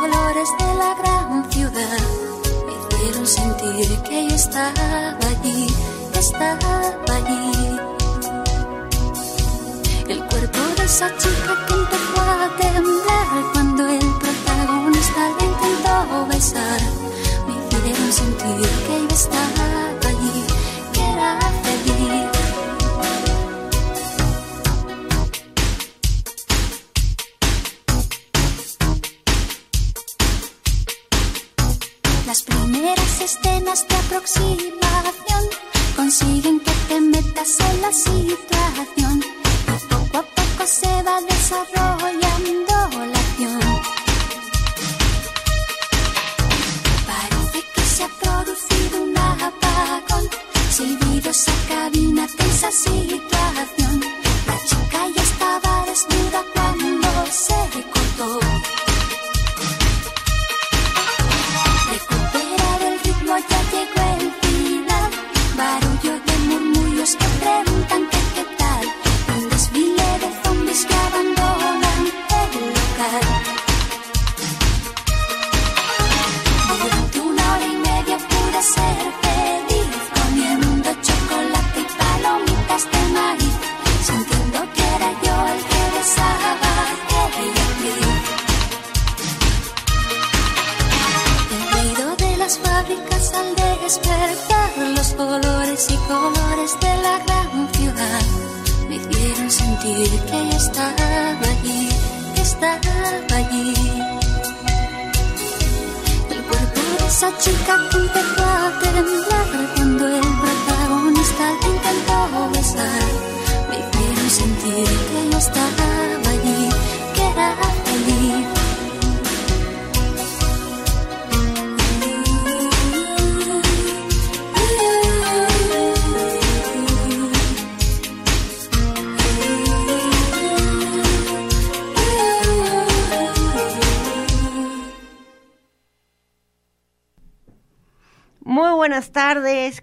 colores de la gran ciudad me hicieron sentir que yo estaba allí, estaba allí. El cuerpo de esa chica que empezó a temblar cuando el protagonista la intentó besar me hicieron sentir que yo estaba quiere que no está.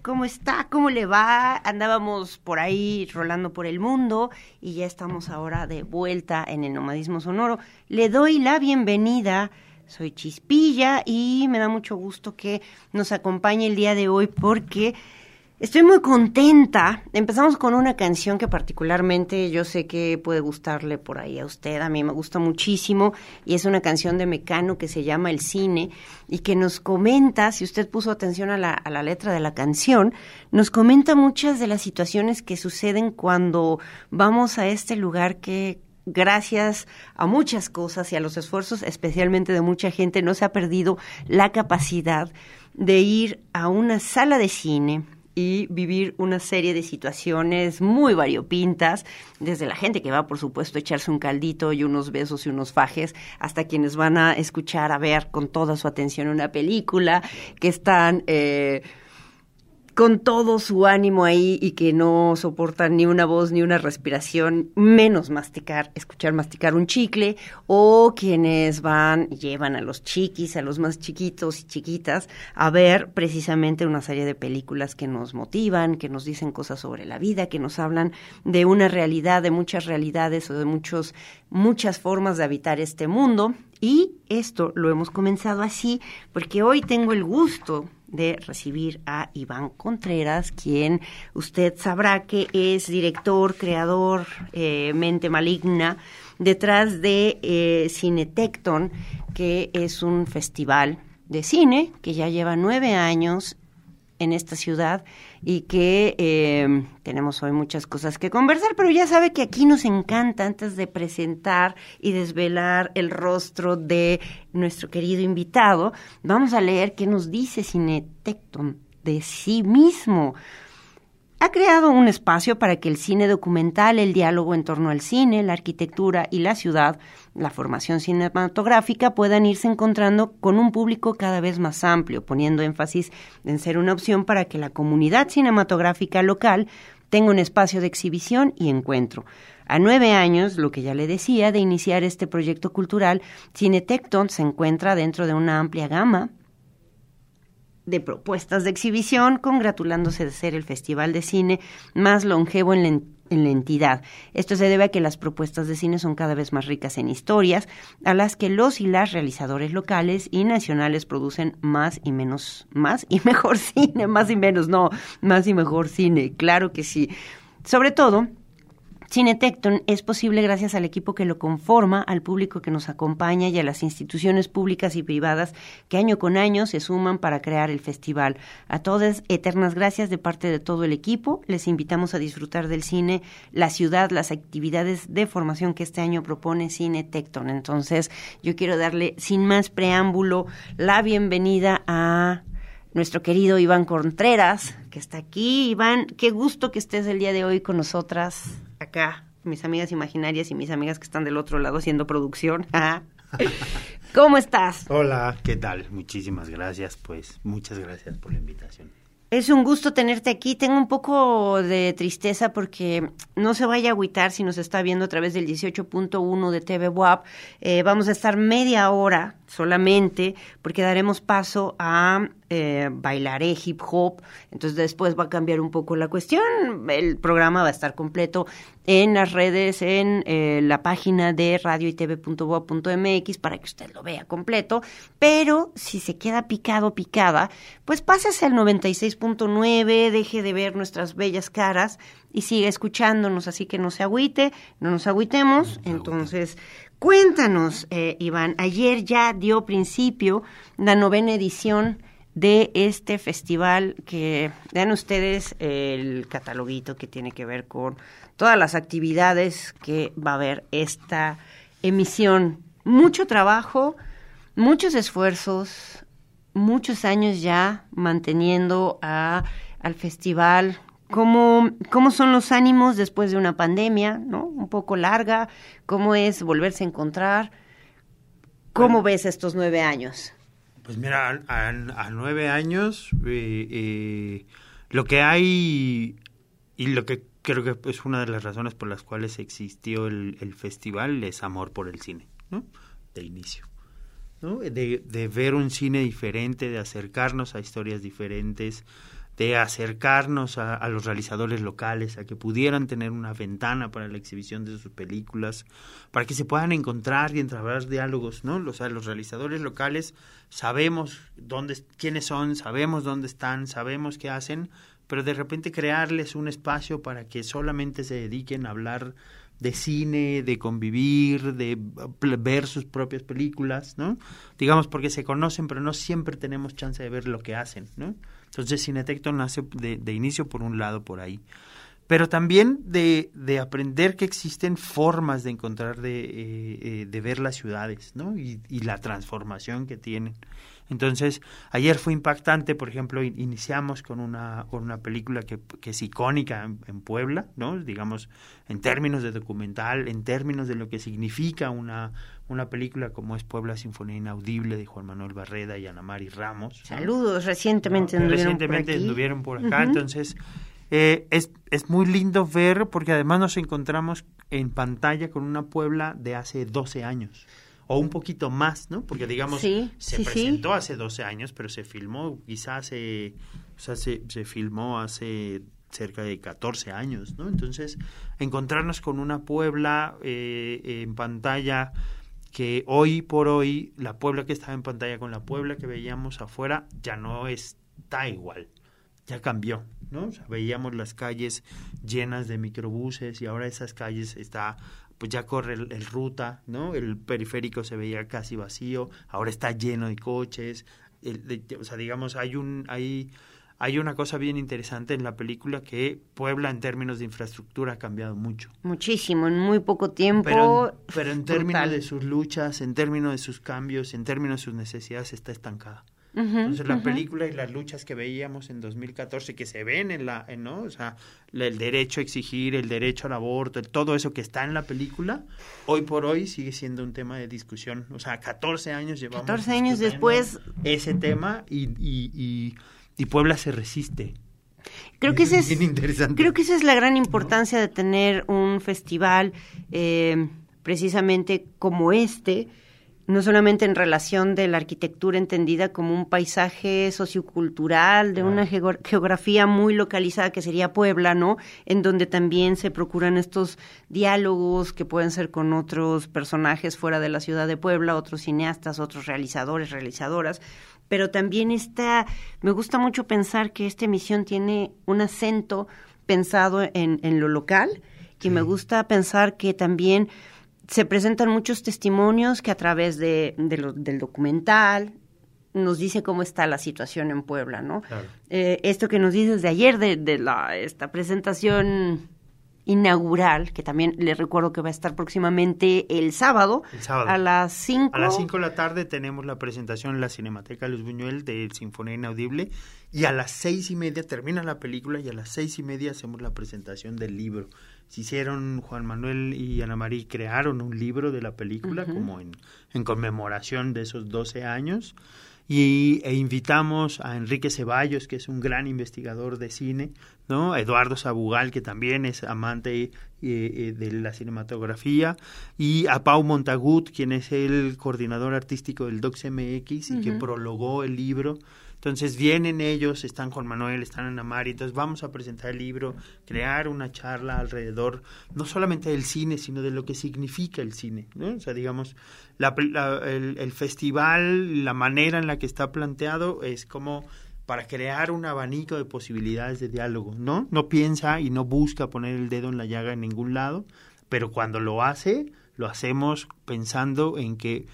¿Cómo está? ¿Cómo le va? Andábamos por ahí rolando por el mundo y ya estamos ahora de vuelta en el nomadismo sonoro. Le doy la bienvenida. Soy Chispilla y me da mucho gusto que nos acompañe el día de hoy porque Estoy muy contenta. Empezamos con una canción que particularmente yo sé que puede gustarle por ahí a usted. A mí me gusta muchísimo y es una canción de Mecano que se llama El Cine y que nos comenta, si usted puso atención a la, a la letra de la canción, nos comenta muchas de las situaciones que suceden cuando vamos a este lugar que gracias a muchas cosas y a los esfuerzos especialmente de mucha gente no se ha perdido la capacidad de ir a una sala de cine y vivir una serie de situaciones muy variopintas, desde la gente que va, por supuesto, a echarse un caldito y unos besos y unos fajes, hasta quienes van a escuchar, a ver con toda su atención una película, que están... Eh, con todo su ánimo ahí y que no soportan ni una voz ni una respiración, menos masticar, escuchar masticar un chicle, o quienes van llevan a los chiquis, a los más chiquitos y chiquitas, a ver precisamente una serie de películas que nos motivan, que nos dicen cosas sobre la vida, que nos hablan de una realidad, de muchas realidades o de muchos, muchas formas de habitar este mundo. Y esto lo hemos comenzado así porque hoy tengo el gusto de recibir a Iván Contreras, quien usted sabrá que es director, creador, eh, mente maligna, detrás de eh, Cinetecton, que es un festival de cine que ya lleva nueve años en esta ciudad y que eh, tenemos hoy muchas cosas que conversar, pero ya sabe que aquí nos encanta antes de presentar y desvelar el rostro de nuestro querido invitado, vamos a leer qué nos dice Cinetecton de sí mismo ha creado un espacio para que el cine documental, el diálogo en torno al cine, la arquitectura y la ciudad, la formación cinematográfica puedan irse encontrando con un público cada vez más amplio, poniendo énfasis en ser una opción para que la comunidad cinematográfica local tenga un espacio de exhibición y encuentro. A nueve años, lo que ya le decía, de iniciar este proyecto cultural, Cinetecton se encuentra dentro de una amplia gama de propuestas de exhibición, congratulándose de ser el festival de cine más longevo en la, entidad. Esto se debe a que las propuestas de cine son cada vez más ricas en historias, a las que los y las realizadores locales y nacionales producen más y menos, más y mejor cine, más y menos, no, más y mejor cine, claro que sí. Sobre todo, Cinetecton es posible gracias al equipo que lo conforma, al público que nos acompaña y a las instituciones públicas y privadas que año con año se suman para crear el festival. A todas, eternas gracias de parte de todo el equipo. Les invitamos a disfrutar del cine, la ciudad, las actividades de formación que este año propone Cinetecton. Entonces, yo quiero darle, sin más preámbulo, la bienvenida a nuestro querido Iván Contreras, que está aquí. Iván, qué gusto que estés el día de hoy con nosotras acá, mis amigas imaginarias y mis amigas que están del otro lado haciendo producción. ¿Cómo estás? Hola, ¿qué tal? Muchísimas gracias, pues muchas gracias por la invitación. Es un gusto tenerte aquí. Tengo un poco de tristeza porque no se vaya a agüitar si nos está viendo a través del 18.1 de TV WAP. Eh, vamos a estar media hora solamente porque daremos paso a eh, bailaré hip hop. Entonces después va a cambiar un poco la cuestión. El programa va a estar completo en las redes, en eh, la página de radio y tv.boa.mx para que usted lo vea completo. Pero si se queda picado, picada, pues pásese al 96.9, deje de ver nuestras bellas caras y siga escuchándonos. Así que no se agüite, no nos agüitemos. Entonces, cuéntanos, eh, Iván, ayer ya dio principio la novena edición de este festival que vean ustedes el cataloguito que tiene que ver con todas las actividades que va a haber esta emisión. Mucho trabajo, muchos esfuerzos, muchos años ya manteniendo a, al festival. ¿Cómo, ¿Cómo son los ánimos después de una pandemia, ¿no? Un poco larga. ¿Cómo es volverse a encontrar? ¿Cómo ves estos nueve años? Pues mira, a, nueve años, eh, eh, lo que hay y lo que creo que es una de las razones por las cuales existió el, festival es amor por el cine, ¿no? De inicio. ¿no? De, de ver un cine diferente, de acercarnos a historias diferentes, de acercarnos a, los realizadores locales, a que pudieran tener una ventana para la exhibición de sus películas, para que se puedan encontrar y entablar diálogos, ¿no? O sea, los realizadores locales sabemos dónde, quiénes son, sabemos dónde están, sabemos qué hacen, pero de repente crearles un espacio para que solamente se dediquen a hablar de cine, de convivir, de ver sus propias películas, ¿no? Digamos porque se conocen, pero no siempre tenemos chance de ver lo que hacen, ¿no? Entonces Cinetecton nace de, de inicio por un lado por ahí pero también de, de, aprender que existen formas de encontrar, de, eh, eh, de ver las ciudades, ¿no? Y, y, la transformación que tienen. Entonces, ayer fue impactante, por ejemplo, iniciamos con una, con una película que, que es icónica en, Puebla, ¿no? Digamos, en términos de documental, en términos de lo que significa una, una película como es Puebla Sinfonía Inaudible de Juan Manuel Barreda y Ana Mari Ramos. Saludos, recientemente ¿no? Recientemente estuvieron por acá, entonces... Eh, es, es muy lindo ver porque además nos encontramos en pantalla con una Puebla de hace 12 años o un poquito más, ¿no? Porque digamos, se presentó hace 12 años, pero se filmó quizás hace, o sea, se, se filmó hace cerca de 14 años, ¿no? Entonces, encontrarnos con una Puebla eh, en pantalla que hoy por hoy, la Puebla que estaba en pantalla con la Puebla que veíamos afuera, ya no está igual, ya cambió, ¿no? O sea, veíamos las calles llenas de microbuses y ahora esas calles está pues ya corre el, ruta, ¿no? El periférico se veía casi vacío, ahora está lleno de coches, o sea, digamos, hay un, hay, hay una cosa bien interesante en la película que Puebla en términos de infraestructura ha cambiado mucho. Muchísimo, en muy poco tiempo. Pero, en términos de sus luchas, en términos de sus cambios, en términos de sus necesidades, está estancada. Entonces la película y las luchas que veíamos en 2014 que se ven en la, ¿no? O sea, el derecho a exigir, el derecho al aborto, todo eso que está en la película, hoy por hoy sigue siendo un tema de discusión. O sea, 14 años llevamos. 14 años después. Ese tema y, y, y, Puebla se resiste. Creo que, ese es, creo que esa es la gran importancia de tener un festival eh, precisamente como este, no solamente en relación de la arquitectura entendida como un paisaje sociocultural, de una geografía muy localizada que sería Puebla, ¿no? En donde también se procuran estos diálogos que pueden ser con otros personajes fuera de la ciudad de Puebla, otros cineastas, otros realizadores, realizadoras, pero también está, me gusta mucho pensar que esta emisión tiene un acento pensado en, en lo local, y me gusta pensar que también se presentan muchos testimonios que a través de, del documental nos dice cómo está la situación en Puebla, ¿no? Eh, esto que nos dices de ayer, de, la, esta presentación inaugural, que también les recuerdo que va a estar próximamente el sábado, a las 5. A las 5 de la tarde tenemos la presentación en la Cinemateca Luz Buñuel de Sinfonía Inaudible y a las seis y media termina la película y a las seis y media hacemos la presentación del libro. Se hicieron, Juan Manuel y Ana María crearon un libro de la película como en, en, conmemoración de esos 12 años y, e invitamos a Enrique Ceballos, que es un gran investigador de cine, ¿no? A Eduardo Sabugal, que también es amante eh, eh, de la cinematografía, y a Pau Montagut, quien es el coordinador artístico del DocsMX y que prologó el libro entonces vienen ellos, están Juan Manuel, están Ana María, entonces vamos a presentar el libro, crear una charla alrededor, no solamente del cine, sino de lo que significa el cine, ¿no? O sea, digamos, la, el, el festival, la manera en la que está planteado es como para crear un abanico de posibilidades de diálogo, ¿no? No piensa y no busca poner el dedo en la llaga en ningún lado, pero cuando lo hace, lo hacemos pensando en que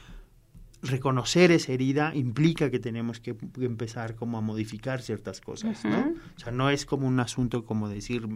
reconocer esa herida implica que tenemos que empezar como a modificar ciertas cosas, ¿no? O sea, no es como un asunto como decir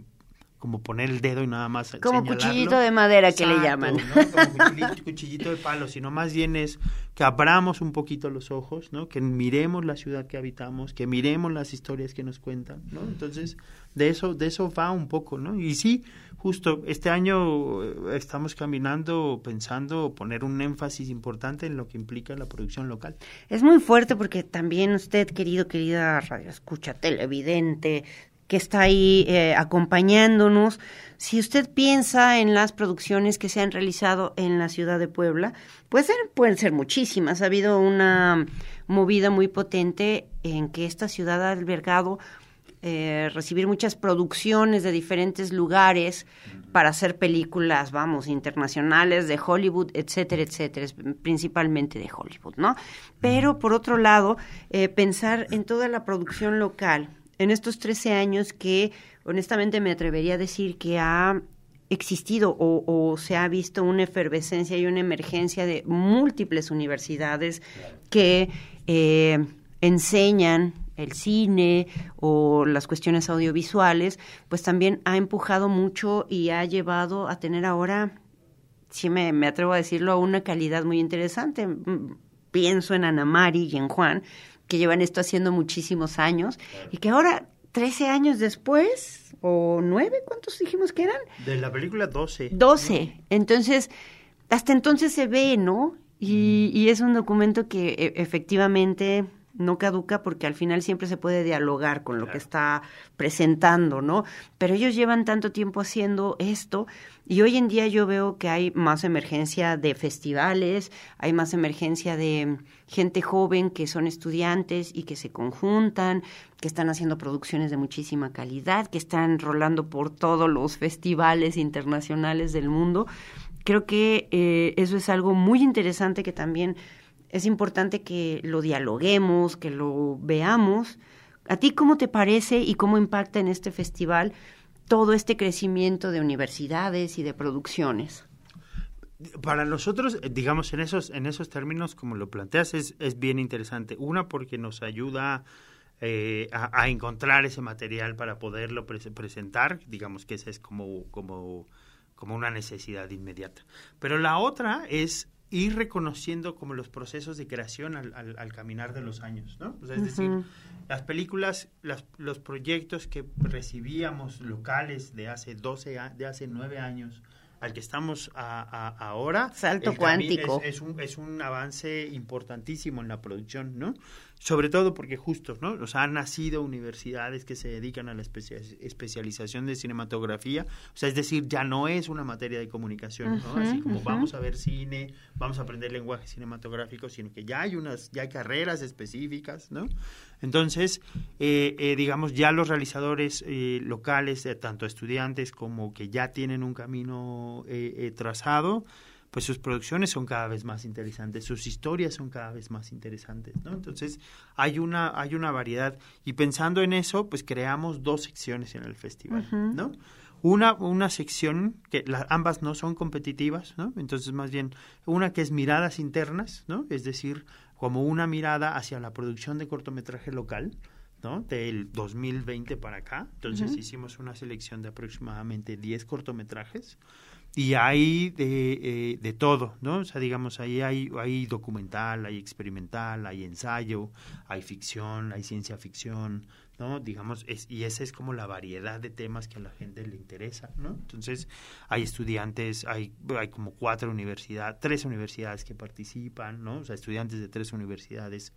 como poner el dedo y nada más como cuchillito de madera que le llaman. como cuchillito, de palo sino más bien es que abramos un poquito los ojos no que miremos la ciudad que habitamos que miremos las historias que nos cuentan no entonces de eso de eso va un poco no y sí justo este año eh, estamos caminando pensando poner un énfasis importante en lo que implica la producción local. Es muy fuerte porque también usted, querido, querida radio escucha televidente, que está ahí eh, acompañándonos. Si usted piensa en las producciones que se han realizado en la ciudad de Puebla, puede ser, pueden ser muchísimas. Ha habido una movida muy potente en que esta ciudad ha albergado eh, recibir muchas producciones de diferentes lugares para hacer películas, vamos, internacionales, de Hollywood, etcétera, etcétera, principalmente de Hollywood, ¿no? Pero por otro lado, eh, pensar en toda la producción local, en estos 13 años que honestamente me atrevería a decir que ha existido o, se ha visto una efervescencia y una emergencia de múltiples universidades que eh, enseñan el cine o las cuestiones audiovisuales, pues también ha empujado mucho y ha llevado a tener ahora, sí me, atrevo a decirlo, una calidad muy interesante. pienso en Ana Mari y en Juan, que llevan esto haciendo muchísimos años y que ahora, 13 años después, o 9, ¿cuántos dijimos que eran? De la película 12. 12. Entonces, hasta entonces se ve, ¿no? Y, y es un documento que e, efectivamente no caduca porque al final siempre se puede dialogar con lo que está presentando, ¿no? Pero ellos llevan tanto tiempo haciendo esto y hoy en día yo veo que hay más emergencia de festivales, hay más emergencia de gente joven que son estudiantes y que se conjuntan, que están haciendo producciones de muchísima calidad, que están rolando por todos los festivales internacionales del mundo. Creo que eh, eso es algo muy interesante que también es importante que lo dialoguemos, que lo veamos. ¿A ti cómo te parece y cómo impacta en este festival todo este crecimiento de universidades y de producciones? Para nosotros, digamos, en esos, en esos términos, como lo planteas, es, es bien interesante. Una, porque nos ayuda eh, a, encontrar ese material para poderlo presentar, digamos que esa es como, como, como una necesidad inmediata. Pero la otra es ir reconociendo como los procesos de creación al, al, caminar de los años, ¿no? es decir, las películas, las, los proyectos que recibíamos locales de hace 12, de hace 9 años, al que estamos a, ahora. Salto cuántico. Es, un, es un avance importantísimo en la producción, ¿no? Sobre todo porque justo, ¿no? O sea, han nacido universidades que se dedican a la especialización de cinematografía. O sea, es decir, ya no es una materia de comunicación, ¿no? Así como vamos a ver cine, vamos a aprender lenguaje cinematográfico, sino que ya hay unas, ya hay carreras específicas, ¿no? Entonces, eh, eh, digamos, ya los realizadores eh, locales, tanto estudiantes como que ya tienen un camino trazado, pues sus producciones son cada vez más interesantes, sus historias son cada vez más interesantes, ¿no? Entonces, hay una, hay una variedad. Y pensando en eso, pues creamos dos secciones en el festival, ¿no? Una, una sección que ambas no son competitivas, ¿no? Entonces, más bien, una que es miradas internas, ¿no? Es decir, como una mirada hacia la producción de cortometraje local, ¿no? Del 2020 para acá. Entonces hicimos una selección de aproximadamente 10 cortometrajes y hay de, eh, de todo, ¿no? O sea, digamos, ahí hay, hay documental, hay experimental, hay ensayo, hay ficción, hay ciencia ficción, ¿no? Digamos, es, y esa es como la variedad de temas que a la gente le interesa, ¿no? Entonces, hay estudiantes, hay, hay como cuatro universidades, tres universidades que participan, ¿no? O sea, estudiantes de tres universidades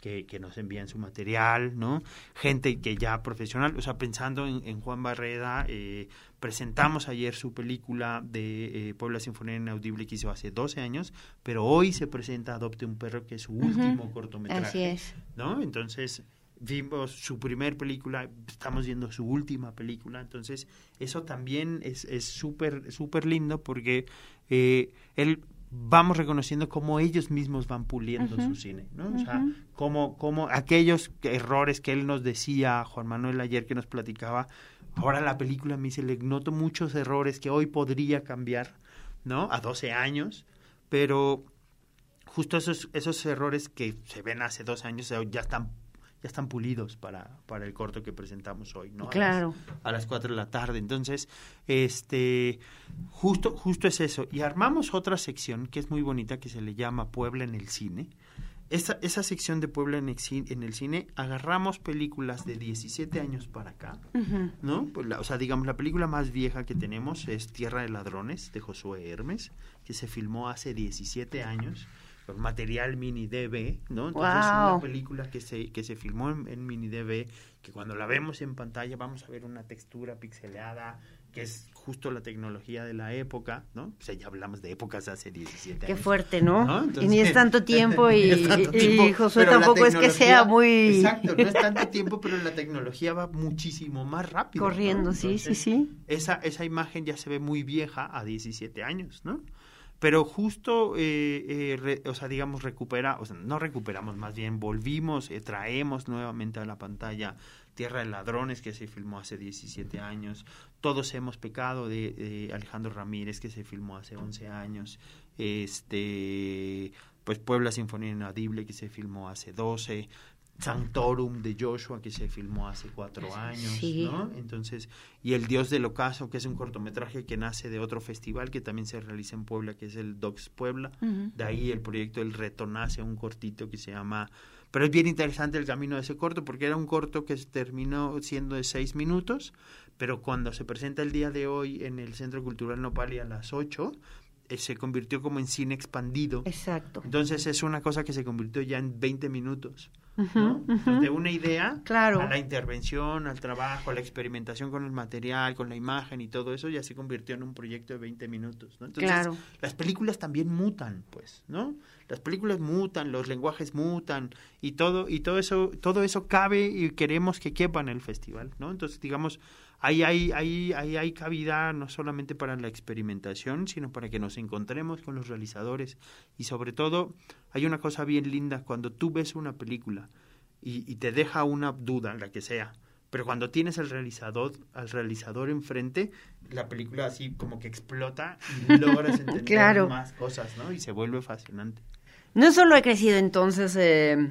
que, que, nos envían su material, ¿no? Gente que ya profesional, o sea, pensando en, en Juan Barreda, eh, presentamos ayer su película de eh, Puebla Sinfonía Inaudible que hizo hace 12 años, pero hoy se presenta Adopte un Perro, que es su último cortometraje, Así es. ¿no? Entonces, vimos su primer película, estamos viendo su última película, entonces eso también es súper, súper lindo porque eh, él vamos reconociendo cómo ellos mismos van puliendo su cine, ¿no? O sea, cómo, cómo aquellos errores que él nos decía, Juan Manuel ayer que nos platicaba, ahora la película me dice, le noto muchos errores que hoy podría cambiar, ¿no? A 12 años, pero justo esos, esos errores que se ven hace dos años ya están ya están pulidos para, para el corto que presentamos hoy, ¿no? Claro. A las, cuatro 4 de la tarde. Entonces, este, justo, justo es eso. Y armamos otra sección que es muy bonita que se le llama Puebla en el cine. Esa, esa sección de Puebla en el, en el cine, agarramos películas de 17 años para acá, ¿no? Pues o sea, digamos, la película más vieja que tenemos es Tierra de Ladrones, de Josué Hermes, que se filmó hace 17 años material mini DV, ¿no? Entonces es una película que se, que se filmó en, mini DV, que cuando la vemos en pantalla vamos a ver una textura pixeleada, que es justo la tecnología de la época, ¿no? O sea, ya hablamos de épocas hace 17 años. Qué fuerte, ¿no? y ni es tanto tiempo y, y Josué tampoco es que sea muy... Exacto, no es tanto tiempo, pero la tecnología va muchísimo más rápido. Corriendo, sí, sí, sí. Esa, esa imagen ya se ve muy vieja a 17 años, ¿no? Pero justo, eh, eh, o sea, digamos, recupera, o sea, no recuperamos, más bien volvimos, eh, traemos nuevamente a la pantalla Tierra de Ladrones, que se filmó hace 17 años, Todos hemos pecado de, Alejandro Ramírez, que se filmó hace 11 años, este, pues Puebla Sinfonía Inaudible, que se filmó hace 12, Sanctorum de Joshua que se filmó hace cuatro años, Sí. ¿no? Entonces, y El Dios del Ocaso, que es un cortometraje que nace de otro festival que también se realiza en Puebla, que es el Docs Puebla. De ahí el proyecto El Reto nace, un cortito que se llama... Pero es bien interesante el camino de ese corto, porque era un corto que terminó siendo de seis minutos, pero cuando se presenta el día de hoy en el Centro Cultural Nopali a las ocho, se convirtió como en cine expandido. Exacto. Entonces es una cosa que se convirtió ya en 20 minutos. ¿no? de una idea Claro. a la intervención, al trabajo, a la experimentación con el material, con la imagen y todo eso, ya se convirtió en un proyecto de 20 minutos. ¿no? Entonces, Claro. las películas también mutan, pues, ¿no? Las películas mutan, los lenguajes mutan y todo y todo eso todo eso cabe y queremos que quepa en el festival, ¿no? Entonces, digamos, ahí hay ahí ahí hay cabida no solamente para la experimentación, sino para que nos encontremos con los realizadores y sobre todo hay una cosa bien linda cuando tú ves una película y, y te deja una duda, la que sea, pero cuando tienes al realizador, al realizador enfrente, la película así como que explota y logras entender Claro. más cosas, ¿no? Y se vuelve fascinante. No solo ha crecido entonces eh,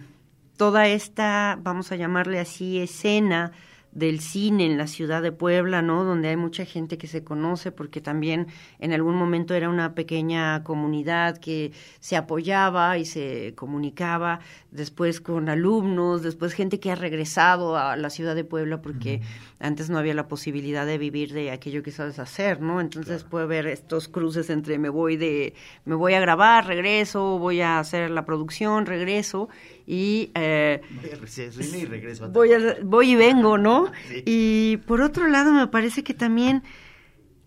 toda esta, vamos a llamarle así, escena del cine en la ciudad de Puebla, ¿no? Donde hay mucha gente que se conoce porque también en algún momento era una pequeña comunidad que se apoyaba y se comunicaba después con alumnos, después gente que ha regresado a la ciudad de Puebla porque antes no había la posibilidad de vivir de aquello que sabes hacer, ¿no? Entonces puede haber estos cruces entre me voy de me voy a grabar, regreso, voy a hacer la producción, regreso y eh, Voy y regreso a voy, a- voy y vengo, ¿no? Sí. Y por otro lado, me parece que también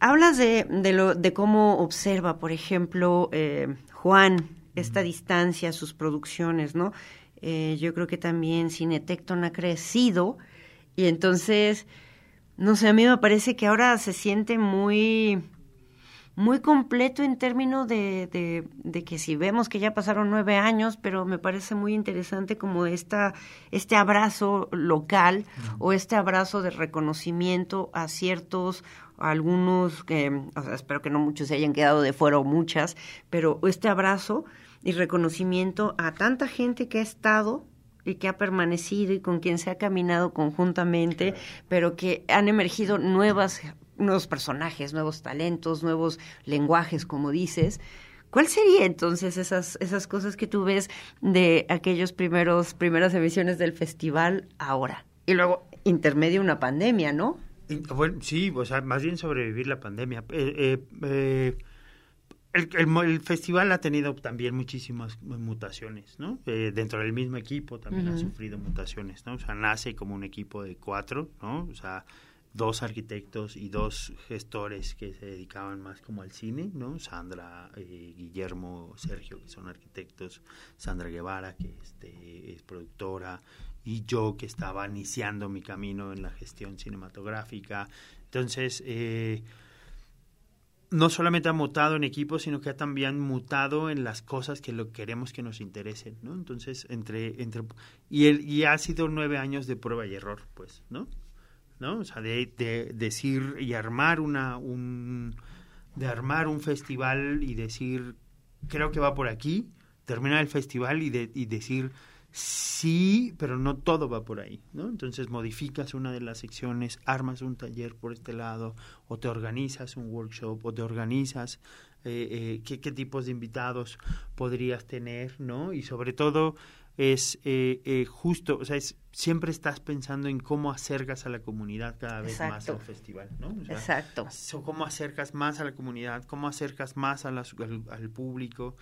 hablas de, de, lo, de cómo observa, por ejemplo, eh, Juan, esta distancia, sus producciones, ¿no? Eh, yo creo que también Cinetecton ha crecido y entonces, no sé, a mí me parece que ahora se siente muy muy completo en términos de, de, de que si vemos que ya pasaron nueve años, pero me parece muy interesante como esta, este abrazo local o este abrazo de reconocimiento a ciertos, a algunos, que, o sea, espero que no muchos se hayan quedado de fuera o muchas, pero este abrazo y reconocimiento a tanta gente que ha estado y que ha permanecido y con quien se ha caminado conjuntamente, pero que han emergido nuevas nuevos personajes, nuevos talentos, nuevos lenguajes, como dices. ¿Cuál sería entonces esas, esas cosas que tú ves de aquellos primeros, primeras emisiones del festival ahora? Y luego, intermedio una pandemia, ¿no? Y, Bueno, sí, o sea, más bien sobrevivir la pandemia. Eh, eh, eh, el, el mo- el festival ha tenido también muchísimas mutaciones, ¿no? Eh, dentro del mismo equipo también ha sufrido mutaciones, ¿no? O sea, nace como un equipo de cuatro, ¿no? O sea, dos arquitectos y dos gestores que se dedicaban más como al cine, ¿no? Sandra, eh, Guillermo, Sergio, que son arquitectos, Sandra Guevara, que este, es productora, y yo que estaba iniciando mi camino en la gestión cinematográfica. Entonces, eh, no solamente ha mutado en equipo, sino que ha también mutado en las cosas que lo queremos que nos interesen, ¿no? Entonces, entre, entre y el, y ha sido nueve años de prueba y error, pues, ¿no? ¿No? O sea, de, de decir y armar una, un, de armar un festival y decir, creo que va por aquí, terminar el festival y, de, y decir, sí, pero no todo va por ahí, ¿no? Entonces modificas una de las secciones, armas un taller por este lado, o te organizas un workshop, o te organizas eh, eh, qué, qué tipos de invitados podrías tener, ¿no? Y sobre todo es eh, eh, justo, o sea, es, siempre estás pensando en cómo acercas a la comunidad cada vez más al festival, ¿no? O sea, Exacto. so- cómo acercas más a la comunidad, cómo acercas más a al, al público.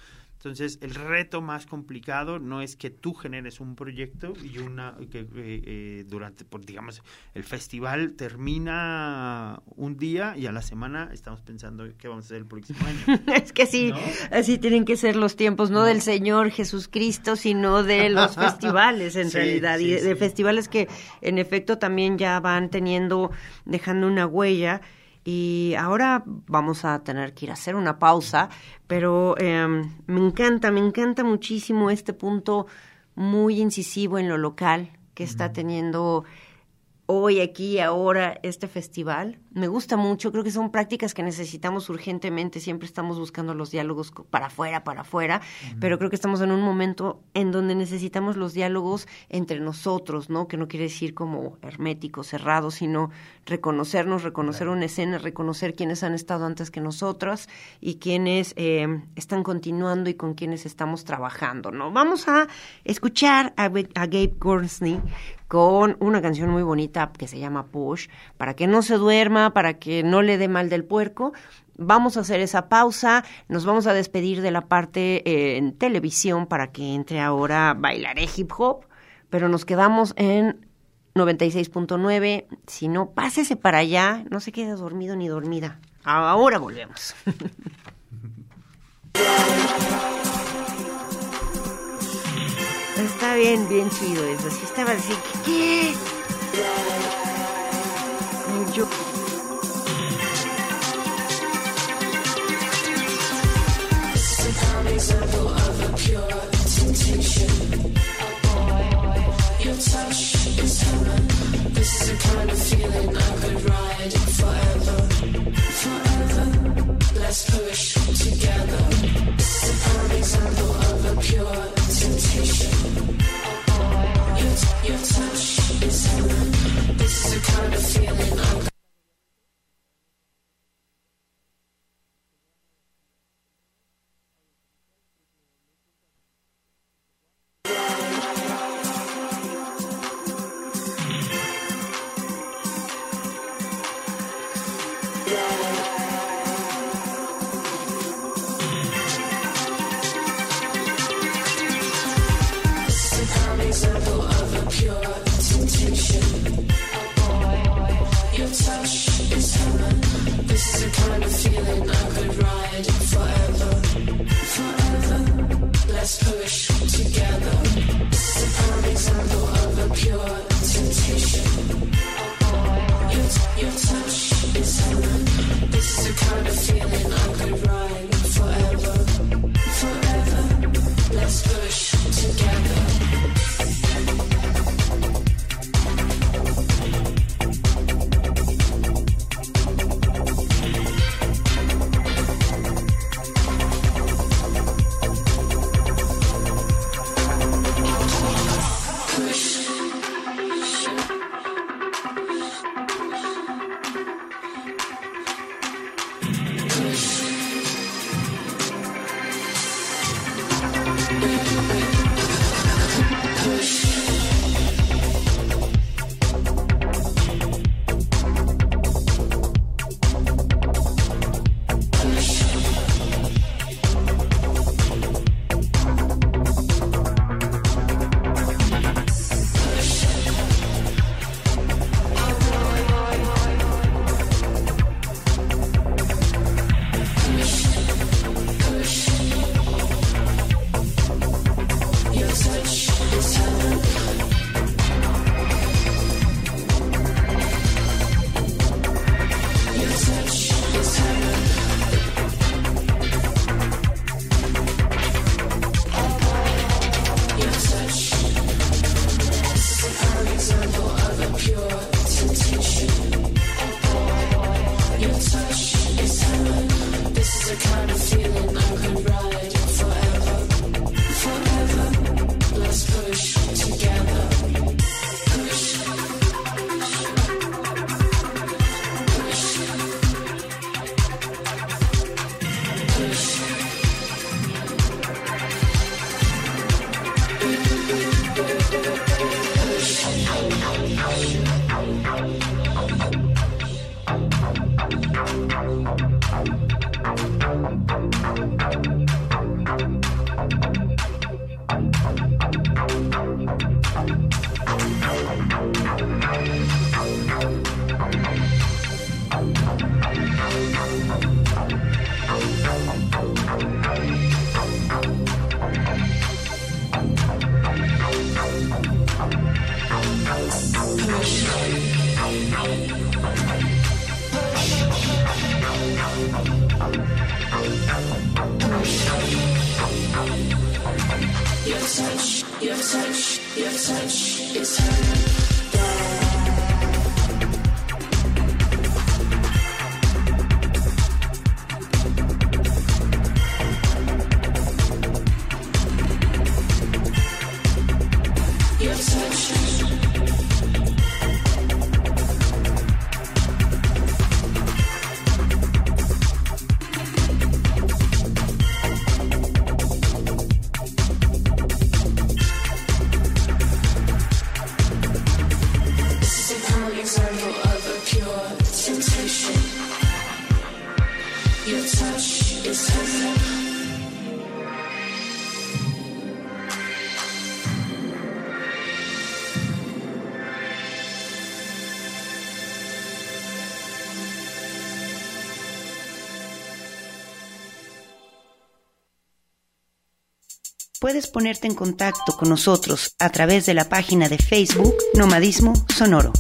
Entonces, el reto más complicado no es que tú generes un proyecto y una que eh, eh, durante, por, digamos, el festival termina un día y a la semana estamos pensando qué vamos a hacer el próximo año. es que sí, ¿No? así tienen que ser los tiempos, no, del Señor Jesucristo, sino de los festivales en Sí, realidad, y sí, de, de sí. festivales que en efecto también ya van teniendo, dejando una huella. Y ahora vamos a tener que ir a hacer una pausa, pero eh, me encanta, me encanta muchísimo este punto muy incisivo en lo local que está teniendo hoy, aquí, ahora, este festival. Me gusta mucho, creo que son prácticas que necesitamos urgentemente, siempre estamos buscando los diálogos para afuera, para afuera, pero creo que estamos en un momento en donde necesitamos los diálogos entre nosotros, ¿no? Que no quiere decir como hermético, cerrado, sino reconocernos, reconocer una escena, reconocer quiénes han estado antes que nosotras y quiénes eh, están continuando y con quienes estamos trabajando, ¿no? Vamos a escuchar a, a Gabe Gornsney con una canción muy bonita que se llama Push, para que no se duerma, para que no le dé mal del puerco. Vamos a hacer esa pausa, nos vamos a despedir de la parte eh, en televisión para que entre ahora Bailaré Hip Hop, pero nos quedamos en 96.9. Si no, pásese para allá, no se quede dormido ni dormida. Ahora volvemos. bien, bien chido eso. Así estaba así, ¿qué? Yo... Together. This is a prime example of a pure temptation. Your, touch is heaven. This is the kind of feeling I Your touch, your touch, your touch is heaven. Ponerte en contacto con nosotros a través de la página de Facebook Nomadismo Sonoro.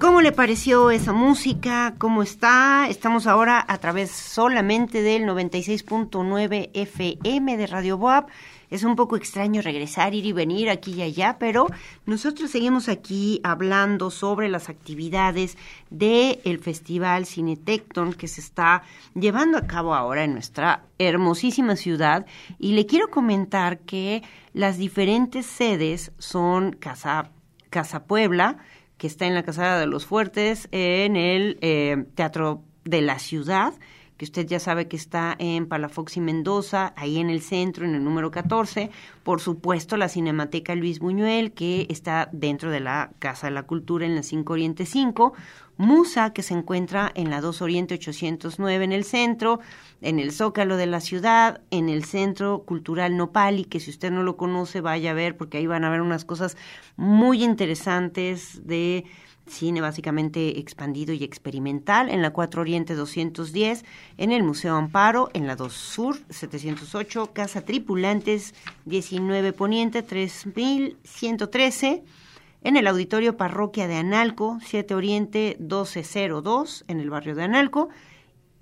¿Cómo le pareció esa música? ¿Cómo está? Estamos ahora a través solamente del 96.9 FM de Radio Boab. Es un poco extraño regresar, ir y venir aquí y allá, pero nosotros seguimos aquí hablando sobre las actividades del Festival Cinetecton que se está llevando a cabo ahora en nuestra hermosísima ciudad. Y le quiero comentar que las diferentes sedes son Casa, Casa Puebla, que está en la Casada de los Fuertes, en el eh, Teatro de la Ciudad, que usted ya sabe que está en Palafox y Mendoza, ahí en el centro, en el número 14. Por supuesto, la Cinemateca Luis Buñuel, que está dentro de la Casa de la Cultura en la 5 Oriente 5. Musa, que se encuentra en la 2 Oriente 809 en el centro, en el Zócalo de la ciudad, en el Centro Cultural Nopali, que si usted no lo conoce, vaya a ver, porque ahí van a ver unas cosas muy interesantes de cine básicamente expandido y experimental, en la 4 Oriente 210, en el Museo Amparo, en la 2 Sur 708, Casa Tripulantes 19 Poniente 3113, en el Auditorio Parroquia de Analco, 7 Oriente 1202, en el barrio de Analco,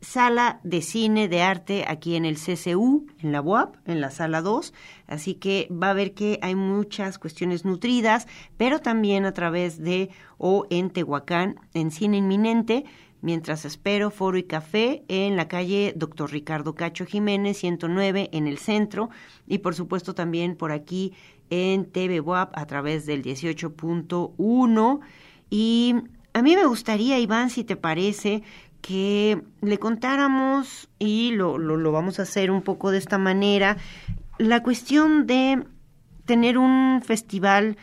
sala de cine de arte aquí en el CCU, en la UAP, en la sala 2. Así que va a ver que hay muchas cuestiones nutridas, pero también a través de o en Tehuacán, en cine inminente. Mientras espero foro y café en la calle Dr. Ricardo Cacho Jiménez, 109 en el centro. Y por supuesto también por aquí en TV WAP a través del 18.1. Y a mí me gustaría, Iván, si te parece, que le contáramos, y lo, lo, vamos a hacer un poco de esta manera, la cuestión de tener un festival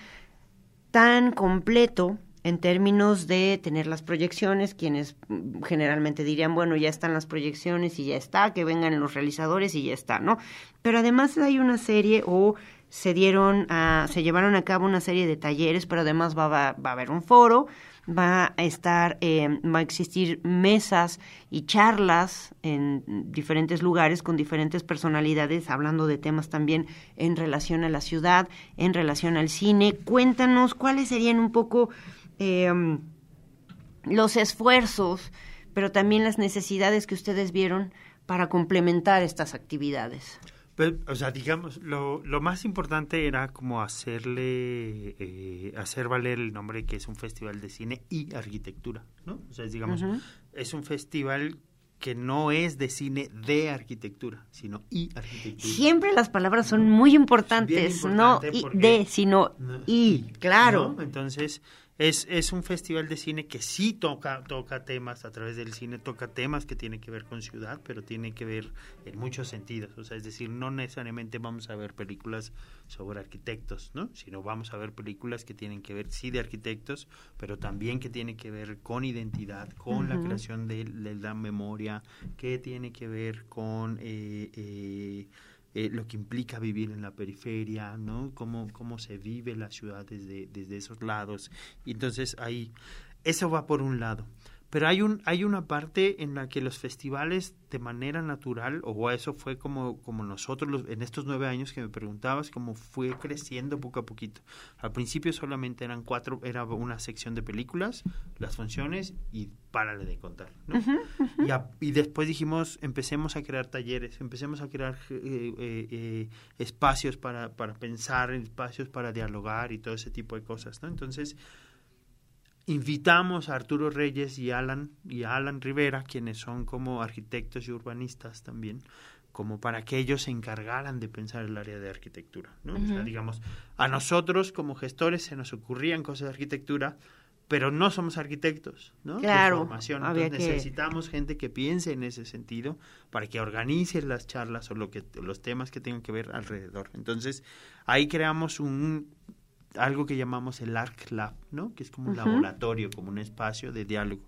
tan completo en términos de tener las proyecciones, quienes generalmente dirían, bueno, ya están las proyecciones y ya está, que vengan los realizadores y ya está, ¿no? Pero además hay una serie o se dieron, a, se llevaron a cabo una serie de talleres, pero además va, va, va a haber un foro, va a estar, eh, va a existir mesas y charlas en diferentes lugares con diferentes personalidades, hablando de temas también en relación a la ciudad, en relación al cine. Cuéntanos cuáles serían un poco eh, los esfuerzos, pero también las necesidades que ustedes vieron para complementar estas actividades. Pues, o sea, digamos, lo, lo, más importante era como hacerle, eh, hacer valer el nombre que es un festival de cine y arquitectura, ¿no? O sea, digamos, uh -huh. es un festival que no es de cine de arquitectura, sino y arquitectura. Siempre las palabras son muy importantes, importante no y de, sino no, y, claro. ¿no? Entonces, es, es un festival de cine que sí toca, toca temas a través del cine, toca temas que tienen que ver con ciudad, pero tiene que ver en muchos sentidos. O sea, es decir, no necesariamente vamos a ver películas sobre arquitectos, ¿no? Sino vamos a ver películas que tienen que ver, sí, de arquitectos, pero también que tienen que ver con identidad, con uh -huh. la creación de, de, la memoria, que tiene que ver con... Eh, eh, eh, lo que implica vivir en la periferia, ¿no? Cómo, cómo se vive la ciudad desde, desde esos lados. Entonces ahí, eso va por un lado. Pero hay, un, hay una parte en la que los festivales de manera natural, o eso fue como, como nosotros los, en estos nueve años que me preguntabas, cómo fue creciendo poco a poquito. Al principio solamente eran cuatro, era una sección de películas, las funciones y párale de contar. ¿no? Uh -huh, uh -huh. Y, a, y, después dijimos, empecemos a crear talleres, empecemos a crear eh, eh, eh, espacios para, para pensar, espacios para dialogar y todo ese tipo de cosas. ¿no? Entonces, invitamos a Arturo Reyes y Alan y a Alan Rivera, quienes son como arquitectos y urbanistas también, como para que ellos se encargaran de pensar el área de arquitectura, ¿no? Uh -huh. o sea, digamos, a nosotros como gestores se nos ocurrían cosas de arquitectura, pero no somos arquitectos, ¿no? De Claro, formación. Entonces que- necesitamos gente que piense en ese sentido para que organice las charlas o lo que los temas que tengan que ver alrededor. Entonces, ahí creamos un algo que llamamos el ARC Lab, ¿no? Que es como un laboratorio, como un espacio de diálogo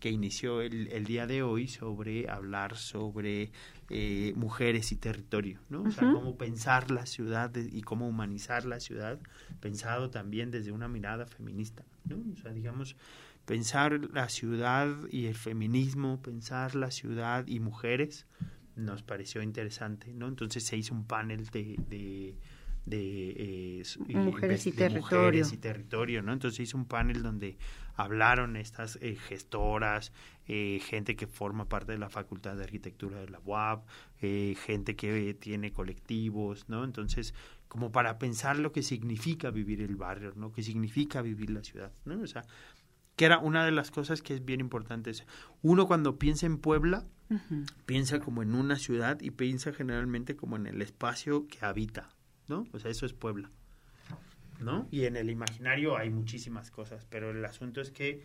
que inició el, el día de hoy sobre hablar sobre eh, mujeres y territorio, ¿no? O sea, cómo pensar la ciudad de- y cómo humanizar la ciudad, pensado también desde una mirada feminista, ¿no? O sea, digamos, pensar la ciudad y el feminismo, pensar la ciudad y mujeres, nos pareció interesante, ¿no? Entonces se hizo un panel de... de de, eh, Mujeres y de territorio. mujeres y territorio, ¿no? Entonces hizo un panel donde hablaron estas eh, gestoras, eh, gente que forma parte de la Facultad de Arquitectura de la UAP, eh, gente que tiene colectivos, ¿no? Entonces, como para pensar lo que significa vivir el barrio, ¿no? Que significa vivir la ciudad, ¿no? O sea, que era una de las cosas que es bien importante. Uno cuando piensa en Puebla, piensa como en una ciudad y piensa generalmente como en el espacio que habita, ¿no? O sea, eso es Puebla, ¿no? Y en el imaginario hay muchísimas cosas, pero el asunto es que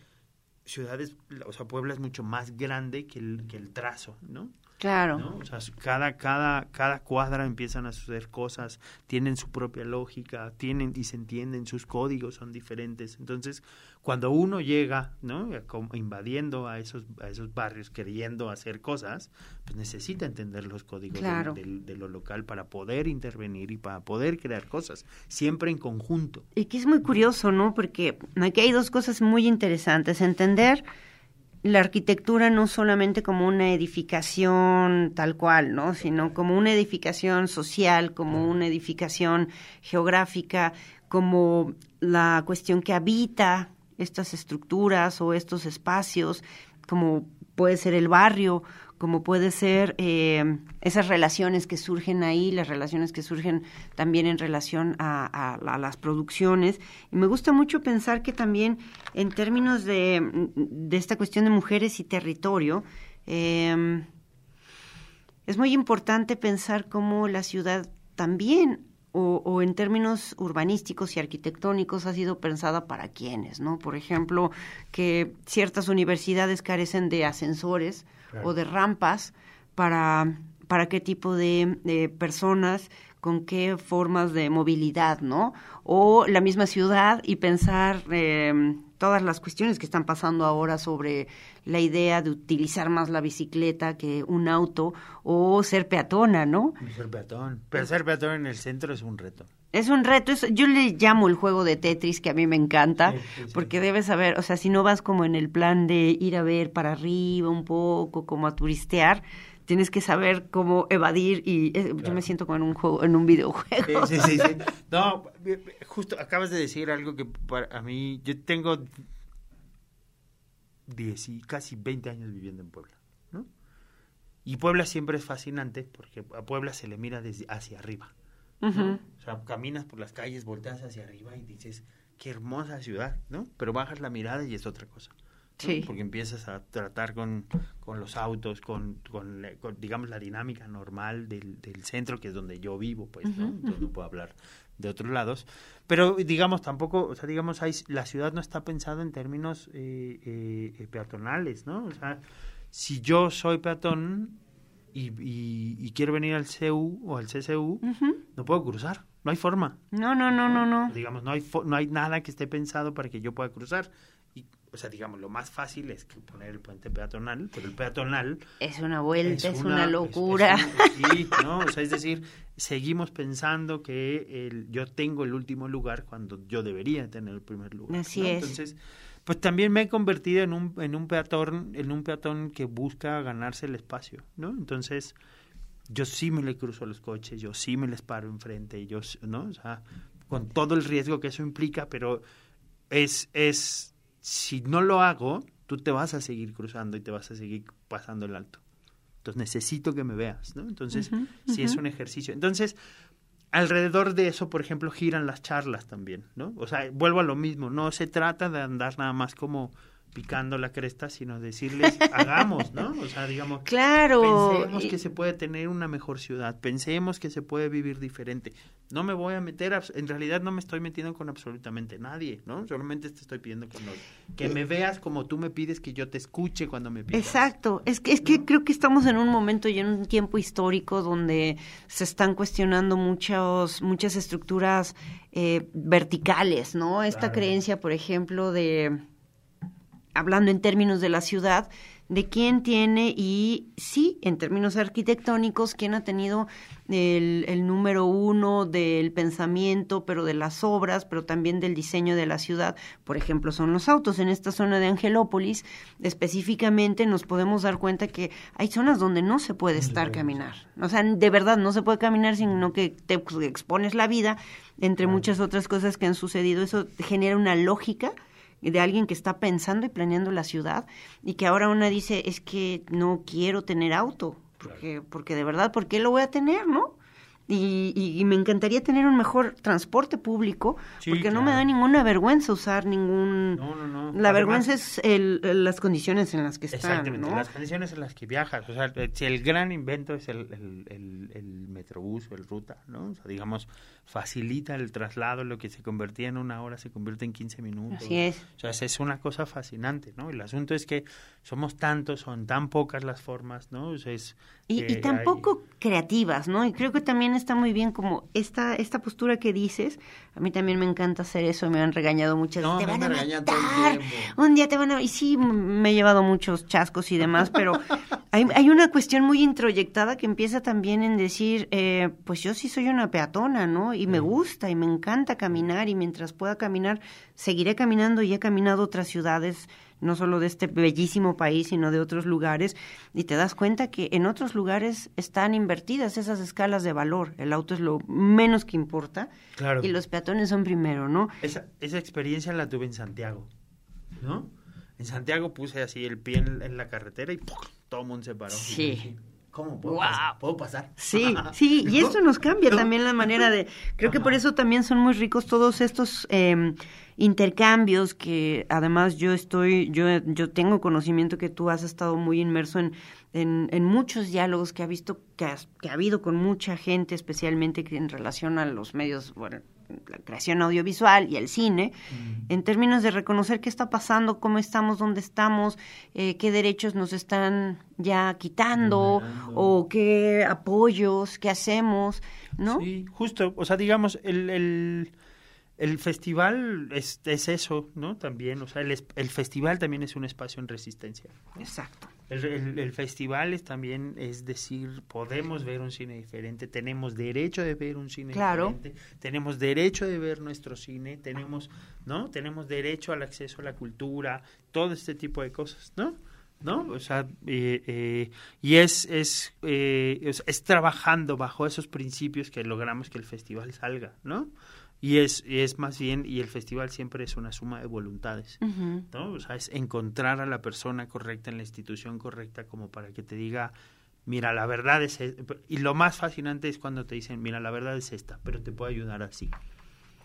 ciudades, o sea, Puebla es mucho más grande que el, que el trazo, ¿no? Claro. ¿no? O sea, cada, cada, cada cuadra empiezan a suceder cosas, tienen su propia lógica, tienen y se entienden, sus códigos son diferentes. Entonces, cuando uno llega, ¿no? Invadiendo a esos, a esos barrios, queriendo hacer cosas, pues necesita entender los códigos del- de lo local para poder intervenir y para poder crear cosas, siempre en conjunto. Y que es muy curioso, ¿no? Porque aquí hay dos cosas muy interesantes. Entender la arquitectura no solamente como una edificación tal cual, ¿no? Sino como una edificación social, como una edificación geográfica, como la cuestión que habita estas estructuras o estos espacios, como puede ser el barrio, como puede ser eh, esas relaciones que surgen ahí, las relaciones que surgen también en relación a, las producciones. Y me gusta mucho pensar que también en términos de, de esta cuestión de mujeres y territorio, eh, es muy importante pensar cómo la ciudad también, o, o en términos urbanísticos y arquitectónicos, ha sido pensada para quienes, ¿no? Por ejemplo, que ciertas universidades carecen de ascensores o de rampas para, para qué tipo de, de personas, con qué formas de movilidad, ¿no? O la misma ciudad y pensar eh, todas las cuestiones que están pasando ahora sobre la idea de utilizar más la bicicleta que un auto o ser peatona, ¿no? Ser peatón. Pero ser peatón en el centro es un reto. Es un reto, es- yo le llamo el juego de Tetris que a mí me encanta, Sí, sí, sí. porque debes saber, o sea, si no vas como en el plan de ir a ver para arriba un poco, como a turistear, tienes que saber cómo evadir y eh, yo me siento como en un juego, en un videojuego. Sí, sí, sí. No, bi- bi- justo acabas de decir algo que para a mí, yo tengo 10 y casi 20 años viviendo en Puebla, ¿no? Y Puebla siempre es fascinante porque a Puebla se le mira desde hacia arriba, ¿no? Ujú. O sea, caminas por las calles, volteas hacia arriba y dices, qué hermosa ciudad, ¿no? Pero bajas la mirada y es otra cosa. ¿no? Sí. Porque empiezas a tratar con, con los autos, con, con, con, digamos, la dinámica normal del, del centro, que es donde yo vivo, pues, ¿no? Entonces no puedo hablar de otros lados. Pero, digamos, tampoco, o sea, digamos, hay, la ciudad no está pensada en términos eh, eh, eh, peatonales, ¿no? O sea, si yo soy peatón y, y, y quiero venir al CU o al CCU, Ujú. no puedo cruzar, no hay forma. No, no, no, no, no. Digamos, no hay, no hay nada que esté pensado para que yo pueda cruzar. Y, o sea, digamos, lo más fácil es que poner el puente peatonal, pero el peatonal Es una vuelta, es, una, locura. es un- sí, ¿no? O sea, es decir, seguimos pensando que el, yo tengo el último lugar cuando yo debería tener el primer lugar. Así ¿no? es. Entonces, pues también me he convertido en un, en un peatón, en un peatón que busca ganarse el espacio, ¿no? Entonces, yo sí me le cruzo a los coches, yo sí me les paro enfrente, yo, ¿no? O sea, con todo el riesgo que eso implica, pero es, es, si no lo hago, tú te vas a seguir cruzando y te vas a seguir pasando el alto. Entonces necesito que me veas, ¿no? Entonces, Ujú, sí es un ejercicio. Entonces, alrededor de eso, por ejemplo, giran las charlas también, ¿no? O sea, vuelvo a lo mismo, no se trata de andar nada más como picando la cresta, sino decirles, hagamos, ¿no? O sea, digamos, Claro. pensemos que se puede tener una mejor ciudad, pensemos que se puede vivir diferente. No me voy a meter, en realidad no me estoy metiendo con absolutamente nadie, ¿no? Solamente te estoy pidiendo que, no- que me veas como tú me pides, que yo te escuche cuando me pidas. Exacto, es que, es que creo que estamos en un momento y en un tiempo histórico donde se están cuestionando muchos, muchas estructuras eh, verticales, ¿no? Esta Claro. creencia, por ejemplo, de, hablando en términos de la ciudad, de quién tiene y sí, en términos arquitectónicos, quién ha tenido el, el número uno del pensamiento, pero de las obras, pero también del diseño de la ciudad. Por ejemplo, son los autos. En esta zona de Angelópolis, específicamente, nos podemos dar cuenta que hay zonas donde no se puede estar caminar. O sea, de verdad, no se puede caminar, sino que te expones la vida, entre muchas otras cosas que han sucedido. Eso genera una lógica de alguien que está pensando y planeando la ciudad y que ahora una dice es que no quiero tener auto porque porque de verdad por qué lo voy a tener no y, y- y me encantaría tener un mejor transporte público Sí, porque no me da ninguna vergüenza usar ningún No, no, no. la Además- vergüenza es el, el- las condiciones en las que están Exactamente, las condiciones en las que viajas. O sea, eh, si el gran invento es el, el, el, metrobús o el ruta, ¿no? O sea, digamos, facilita el traslado, lo que se convertía en una hora se convierte en 15 minutos. Así es. O sea, es- es una cosa fascinante, ¿no? El asunto es que somos tantos, son tan pocas las formas, ¿no? O sea, es, Y, y hay- tampoco creativas, ¿no? Y creo que también está muy bien como esta esta postura que dices. A mí también me encanta hacer eso, me han regañado muchas No, veces. Te me van a matar. Un día te van a... Y sí, me he llevado muchos chascos y demás, pero hay, hay una cuestión muy introyectada que empieza también en decir, eh, pues yo sí soy una peatona, ¿no? Y me gusta y me encanta caminar y mientras pueda caminar, seguiré caminando y he caminado otras ciudades no solo de este bellísimo país, sino de otros lugares, y te das cuenta que en otros lugares están invertidas esas escalas de valor. El auto es lo menos que importa Claro. y los peatones son primero, ¿no? Esa, esa experiencia la tuve en Santiago, ¿no? En Santiago puse así el pie en, en la carretera y ¡pum! todo el mundo se paró. Sí. ¿Cómo? ¿Puedo, pasar? ¿Puedo pasar? Sí, sí, y esto nos cambia también la manera de... Creo que por eso también son muy ricos todos estos eh, intercambios que además yo estoy, yo, yo tengo conocimiento que tú has estado muy inmerso en, en, en muchos diálogos que ha visto, que, has- que ha habido con mucha gente, especialmente en relación a los medios, bueno, la creación audiovisual y el cine, en términos de reconocer qué está pasando, cómo estamos, dónde estamos, eh, qué derechos nos están ya quitando o qué apoyos, qué hacemos, ¿no? Sí, justo. O sea, digamos, el, el, el festival es, es eso, ¿no? También, o sea, el, el festival también es un espacio en resistencia. Exacto. El, el- el festival es también, es decir, podemos ver un cine diferente, tenemos derecho de ver un cine Claro. diferente, tenemos derecho de ver nuestro cine, tenemos, ¿no? Tenemos derecho al acceso a la cultura, todo este tipo de cosas, ¿no? ¿No? O sea, eh, eh, y es, es, eh, es, es trabajando bajo esos principios que logramos que el festival salga, ¿no? Y es, y es más bien, y el festival siempre es una suma de voluntades. Ujú. ¿no? O sea, es encontrar a la persona correcta en la institución correcta como para que te diga, mira, la verdad es... e-". Y lo más fascinante es cuando te dicen, mira, la verdad es esta, pero te puedo ayudar así,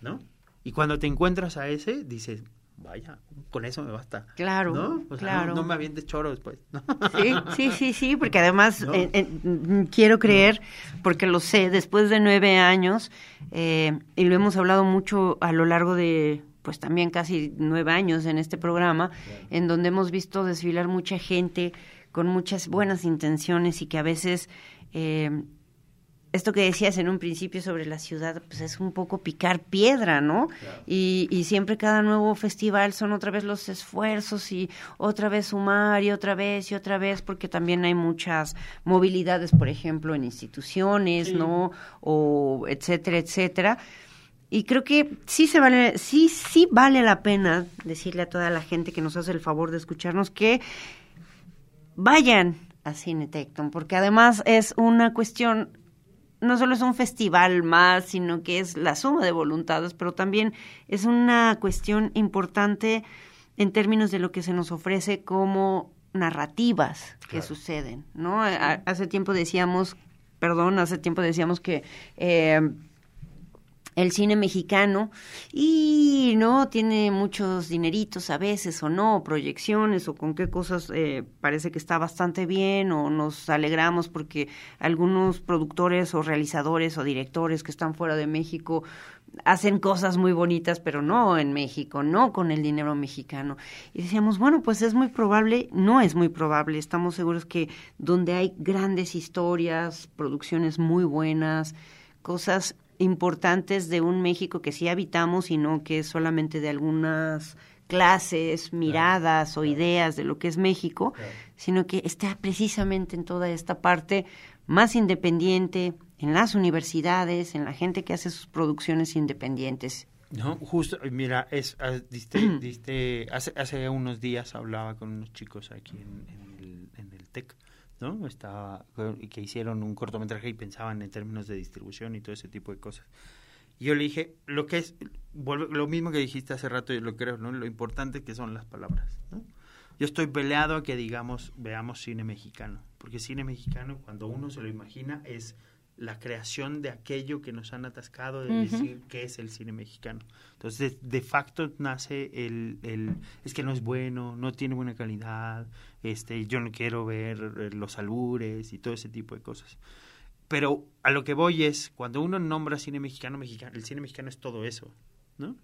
¿no? Y cuando te encuentras a ese, dices, vaya, con eso me basta. Claro, ¿No? O sea, claro. no, no me avientes choro después, ¿no? Sí, sí, sí, sí, porque además No. eh, eh, mm, quiero creer, porque lo sé, después de nueve años, eh, y lo hemos hablado mucho a lo largo de, pues también casi nueve años en este programa, en donde hemos visto desfilar mucha gente con muchas buenas intenciones y que a veces... esto que decías en un principio sobre la ciudad, pues es un poco picar piedra, ¿no? Y, y siempre cada nuevo festival son otra vez los esfuerzos y otra vez sumar y otra vez y otra vez, porque también hay muchas movilidades, por ejemplo, en instituciones, Sí. ¿no? O etcétera, etcétera. Y creo que sí se vale, sí, sí vale la pena decirle a toda la gente que nos hace el favor de escucharnos que vayan a Cine Tecton, porque además es una cuestión, no solo es un festival más, sino que es la suma de voluntades, pero también es una cuestión importante en términos de lo que se nos ofrece como narrativas que Claro. suceden, ¿no? Hace tiempo decíamos, perdón, hace tiempo decíamos que eh, el cine mexicano y no tiene muchos dineritos a veces o no, proyecciones o con qué cosas eh, parece que está bastante bien o nos alegramos porque algunos productores o realizadores o directores que están fuera de México hacen cosas muy bonitas, pero no en México, no con el dinero mexicano. Y decíamos, bueno, pues es muy probable, no es muy probable, estamos seguros que donde hay grandes historias, producciones muy buenas, cosas importantes de un México que sí habitamos y no que es solamente de algunas clases, miradas o ideas de lo que es México, sino que está precisamente en toda esta parte más independiente, en las universidades, en la gente que hace sus producciones independientes. No, justo, mira, es, ah, diste, diste, hace, hace unos días hablaba con unos chicos aquí en, ¿no? Estaba, que hicieron un cortometraje y pensaban en términos de distribución y todo ese tipo de cosas. Yo le dije, lo que es, lo mismo que dijiste hace rato, yo lo creo, ¿no? Lo importante que son las palabras. Yo estoy peleado a que digamos, veamos cine mexicano, porque cine mexicano, cuando uno se lo imagina, es la creación de aquello que nos han atascado de decir qué es el cine mexicano. Entonces, de facto nace el, el es que no es bueno, no tiene buena calidad, este, yo no quiero ver eh, los albures y todo ese tipo de cosas. Pero a lo que voy es, cuando uno nombra cine mexicano, mexicano, el cine mexicano es todo eso, ¿no?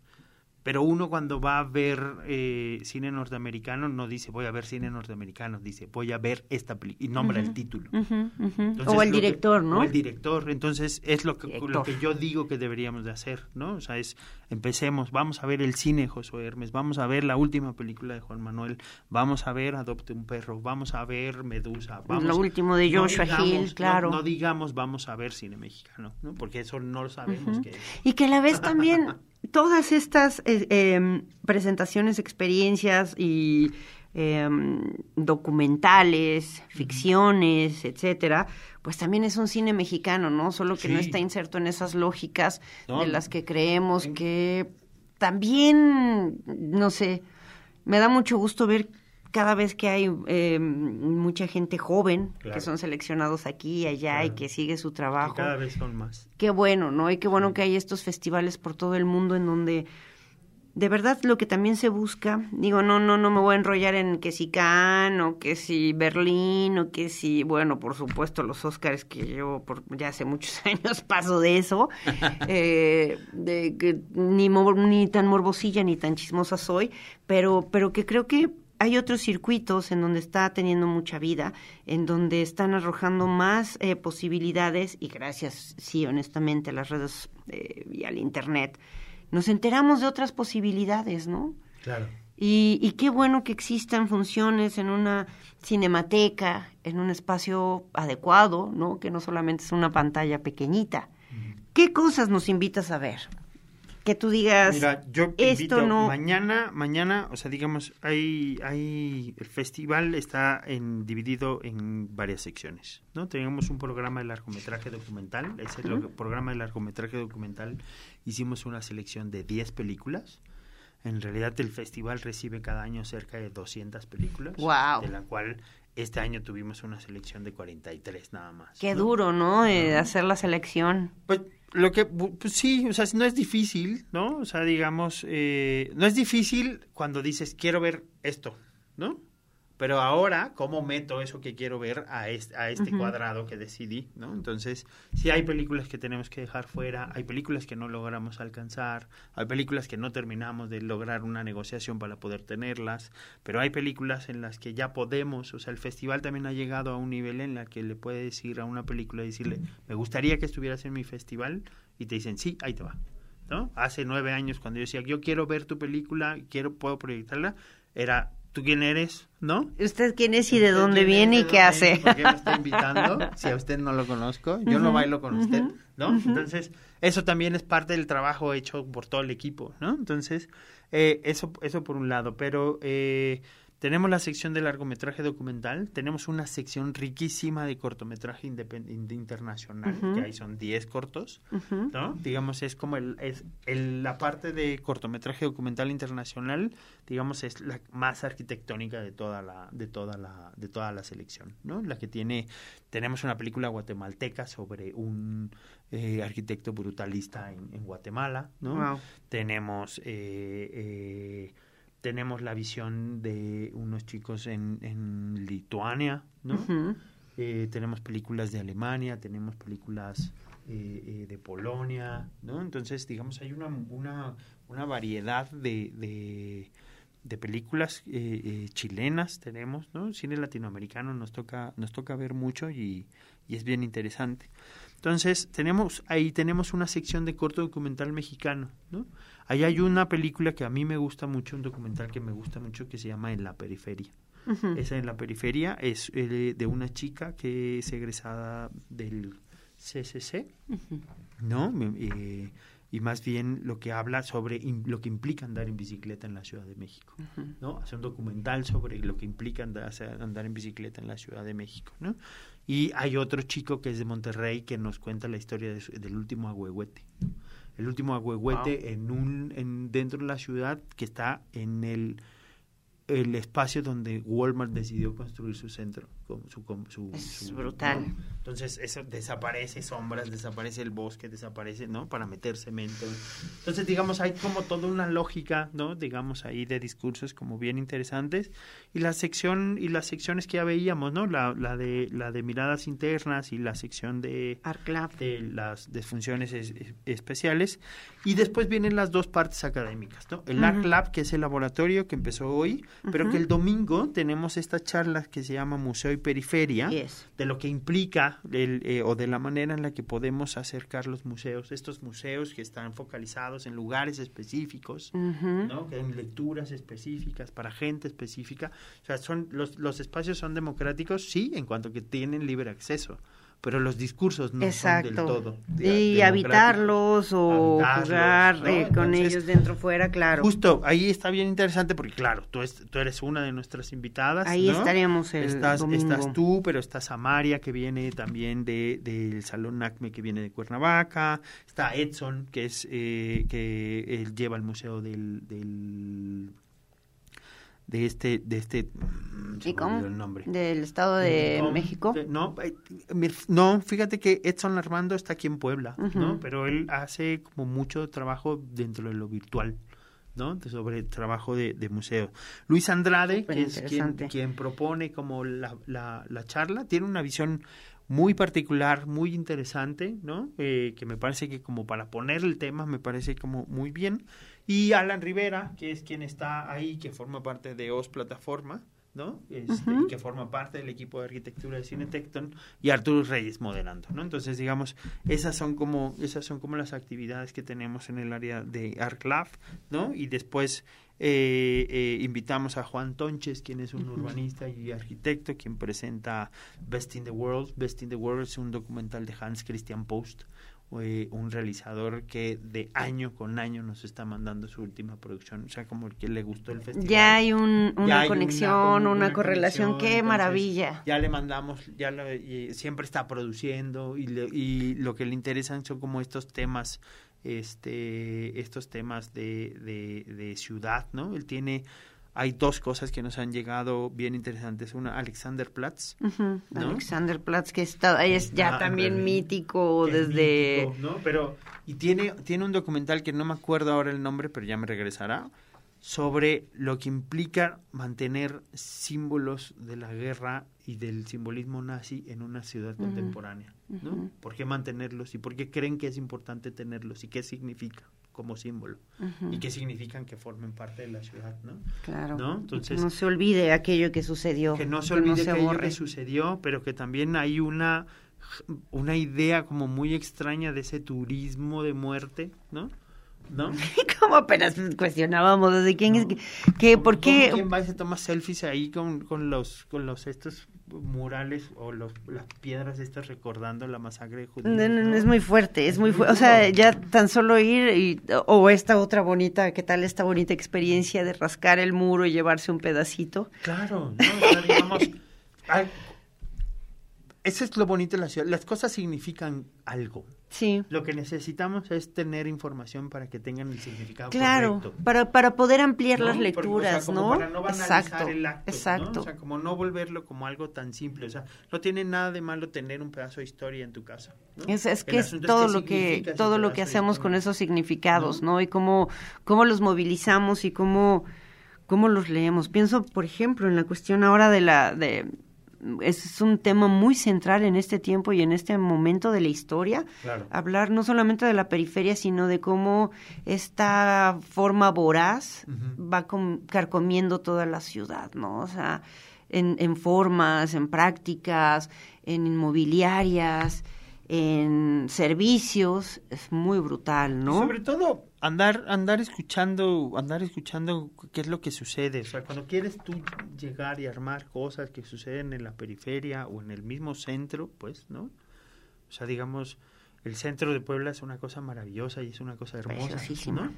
Pero uno cuando va a ver eh, cine norteamericano no dice voy a ver cine norteamericano, dice voy a ver esta película y nombra el título. Entonces, o el que- director, ¿no? O el director. Entonces, es lo que, Director. lo que yo digo que deberíamos de hacer, ¿no? O sea, es, empecemos, vamos a ver el cine Josué Hermes, vamos a ver la última película de Juan Manuel, vamos a ver Adopte un perro, vamos a ver Medusa, vamos Lo último de no Joshua digamos- Hill, no- claro. No, digamos vamos a ver cine mexicano, ¿no? Porque eso no lo sabemos que es. Y que a la vez también todas estas eh, em, presentaciones, experiencias y em, documentales, ficciones, etcétera, pues también es un cine mexicano, ¿no? Solo que no está inserto en esas lógicas No, de las que creemos que también, no sé, me da mucho gusto ver cada vez que hay em, mucha gente joven Claro. que son seleccionados aquí y allá y que sigue su que trabajo cada vez son más. qué bueno, ¿no? Y qué bueno que hay estos festivales por todo el mundo en donde de verdad lo que también se busca, digo, no, no, no me voy a enrollar en que si Cannes o que si Berlín o que si, bueno, por supuesto los Óscares que yo por ya hace muchos años paso de eso, eh, de que ni, ni tan morbosilla ni tan chismosa soy, pero, pero que creo que hay otros circuitos en donde está teniendo mucha vida, en donde están arrojando más eh, posibilidades y gracias, sí, honestamente, a las redes eh, y al Internet, nos enteramos de otras posibilidades, ¿no? Claro. Y, y qué bueno que existan funciones en una cinemateca, en un espacio adecuado, ¿no? Que no solamente es una pantalla pequeñita. ¿Qué cosas nos invitas a ver? Que tú digas, Mira, yo esto invito no... mañana, mañana, o sea, digamos, hay, hay, el festival está en, dividido en varias secciones, ¿no? Tenemos un programa de largometraje documental, ese lo que- programa de largometraje documental, hicimos una selección de 10 películas, en realidad el festival recibe cada año cerca de 200 películas, Guau. de la cual este año tuvimos una selección de 43 nada más. Qué ¿no? duro, ¿no? Eh, hacer la selección. Pues lo que, pues sí, o sea, no es difícil, ¿no? O sea, digamos, eh, no es difícil cuando dices, quiero ver esto, ¿no? Pero ahora, ¿cómo meto eso que quiero ver a este, a este cuadrado que decidí, ¿no? Entonces, sí hay películas que tenemos que dejar fuera, hay películas que no logramos alcanzar, hay películas que no terminamos de lograr una negociación para poder tenerlas, pero hay películas en las que ya podemos, o sea, el festival también ha llegado a un nivel en la que le puede decir a una película, decirle, me gustaría que estuvieras en mi festival, y te dicen, sí, ahí te va. ¿no? Hace nueve años cuando yo decía, yo quiero ver tu película, quiero, puedo proyectarla, era, ¿tú quién eres? ¿No? ¿Usted quién es y de ¿Usted dónde viene ¿De y qué hace? es? ¿Por qué me está invitando? Si a usted no lo conozco, yo no bailo con usted, ¿no? Entonces, eso también es parte del trabajo hecho por todo el equipo, ¿no? Entonces, eh, eso, eso por un lado, pero eh, Tenemos la sección de largometraje documental, tenemos una sección riquísima de cortometraje independ- in- internacional, que ahí son 10 cortos, ¿no? Digamos, es como el, es el- la parte de cortometraje documental internacional, digamos, es la más arquitectónica de toda la, de toda la, de toda la selección, ¿no? La que tiene, tenemos una película guatemalteca sobre un eh, arquitecto brutalista en, en Guatemala, ¿no? Wow. Tenemos eh, eh, tenemos la visión de unos chicos en, en Lituania, ¿no? Eh, tenemos películas de Alemania, tenemos películas eh, eh, de Polonia, ¿no? Entonces, digamos, hay una, una, una variedad de, de, de películas eh, eh, chilenas tenemos, ¿no? Cine latinoamericano nos toca, nos toca ver mucho y, y es bien interesante. Entonces, tenemos, ahí tenemos una sección de corto documental mexicano, ¿no? Ahí hay una película que a mí me gusta mucho, un documental que me gusta mucho que se llama En la periferia. Esa en la periferia es eh, de una chica que es egresada del CCC, ¿no? Eh, y más bien lo que habla sobre lo que implica andar en bicicleta en la Ciudad de México, ¿no? Hace un documental sobre lo que implica andar, andar en bicicleta en la Ciudad de México, ¿no? Y hay otro chico que es de Monterrey que nos cuenta la historia de su- del último agüehuete. ¿no? El último agüehuete en un en, dentro de la ciudad que está en el el espacio donde Walmart decidió construir su centro, su, su- Es brutal. ¿no? Entonces eso desaparece sombras, desaparece el bosque, desaparece, ¿no? Para meter cemento. Entonces, digamos, hay como toda una lógica, ¿no? Digamos ahí de discursos como bien interesantes y la sección y las secciones que ya veíamos, ¿no? La, la de la de miradas internas y la sección de Arclap. de las desfunciones es- es- especiales y después vienen las dos partes académicas, ¿no? El Art Lab, que es el laboratorio que empezó hoy, pero que el domingo tenemos esta charla que se llama Museo y Periferia, Yes. de lo que implica el, eh, o de la manera en la que podemos acercar los museos, estos museos que están focalizados en lugares específicos, ¿no? que hay lecturas específicas para gente específica. O sea, son los, los espacios son democráticos, sí, en cuanto que tienen libre acceso, pero los discursos no Exacto. son del todo. de- y habitarlos o jugar ¿no? eh, con Entonces, ellos dentro fuera, claro. Justo, ahí está bien interesante porque, claro, tú, es- tú eres una de nuestras invitadas. Ahí ¿no? estaríamos el estás, domingo. estás tú, pero está Samaria, que viene también de, del Salón NACME, que viene de Cuernavaca. Está Edson, que es eh, que él lleva el museo del, del de este de este mm, se ¿Y me cómo? el nombre Del Estado de no, México. No, eh, no, fíjate que Edson Armando está aquí en Puebla, Ujú. ¿no? Pero él hace como mucho trabajo dentro de lo virtual, ¿no? De- sobre el trabajo de, de museo. Luis Andrade, que es quien, quien propone como la, la, la charla, tiene una visión muy particular, muy interesante, ¿no? Eh, que me parece que como para poner el tema me parece como muy bien. Y Alan Rivera, que es quien está ahí, que forma parte de OS Plataforma, ¿no? Este, que forma parte del equipo de arquitectura de Cine Tecton y Arturo Reyes moderando, ¿no? Entonces, digamos, esas son como esas son como las actividades que tenemos en el área de ArcLab, ¿no? Y después eh, eh, invitamos a Juan Tonches, quien es un urbanista y arquitecto, quien presenta Best in the World. Best in the World es un documental de Hans Christian Post, eh, un realizador que de año con año nos está mandando su última producción, o sea, como el que le gustó el festival. Ya hay un- Ya una hay conexión, una, correlación. conexión, Qué entonces, maravilla. Ya le mandamos, ya lo- y siempre está produciendo y, le- y lo que le interesan son como estos temas, este, estos temas de, de, de ciudad, ¿no? Él tiene, hay dos cosas que nos han llegado bien interesantes. Una, Alexanderplatz, Ujú. ¿no? Alexander Platz, que está, es ya Ah, también mítico desde... mítico, ¿no? Pero, y tiene, tiene un documental que no me acuerdo ahora el nombre, pero ya me regresará, sobre lo que implica mantener símbolos de la guerra y del simbolismo nazi en una ciudad contemporánea, ¿no? ¿Por qué mantenerlos y por qué creen que es importante tenerlos y qué significa como símbolo y qué significan que formen parte de la ciudad, ¿no? Claro. ¿No? Entonces- no se olvide aquello que sucedió. que no se olvide que aquello borre. que sucedió, pero que también hay una una idea como muy extraña de ese turismo de muerte, ¿no? ¿No? Como apenas cuestionábamos desde quién es que, que por ¿Cómo qué ¿Quién va y se toma selfies ahí con, con los con los estos murales o los, las piedras estas recordando la masacre de judíos. No, no, es muy fuerte, es muy fuerte. O sea, ya tan solo ir y, o esta otra bonita, ¿qué tal esta bonita experiencia de rascar el muro y llevarse un pedacito? Claro, ¿no? O sea, digamos, eso es lo bonito de la ciudad. Las cosas significan algo. Sí. Lo que necesitamos es tener información para que tengan el significado Claro, correcto. para, para poder ampliar ¿no? las Porque, o sea, lecturas, como ¿no? Para no banalizar exacto, el acto, ¿no? exacto. O sea, como no volverlo como algo tan simple. O sea, no tiene nada de malo tener un pedazo de historia en tu casa. ¿no? Es, que es todo lo que todo lo que hacemos con esos significados, ¿No? ¿no? Y cómo cómo los movilizamos y cómo cómo los leemos. Pienso, por ejemplo, en la cuestión ahora de la de es un tema muy central en este tiempo y en este momento de la historia. Claro. Hablar no solamente de la periferia, sino de cómo esta forma voraz va com- carcomiendo toda la ciudad, ¿no? O sea, en, en formas, en prácticas, en inmobiliarias, en servicios, es muy brutal, ¿no? Sobre todo andar andar escuchando andar escuchando qué es lo que sucede o sea cuando quieres tú llegar y armar cosas que suceden en la periferia o en el mismo centro pues no o sea digamos el centro de Puebla es una cosa maravillosa y es una cosa hermosa. ¿no?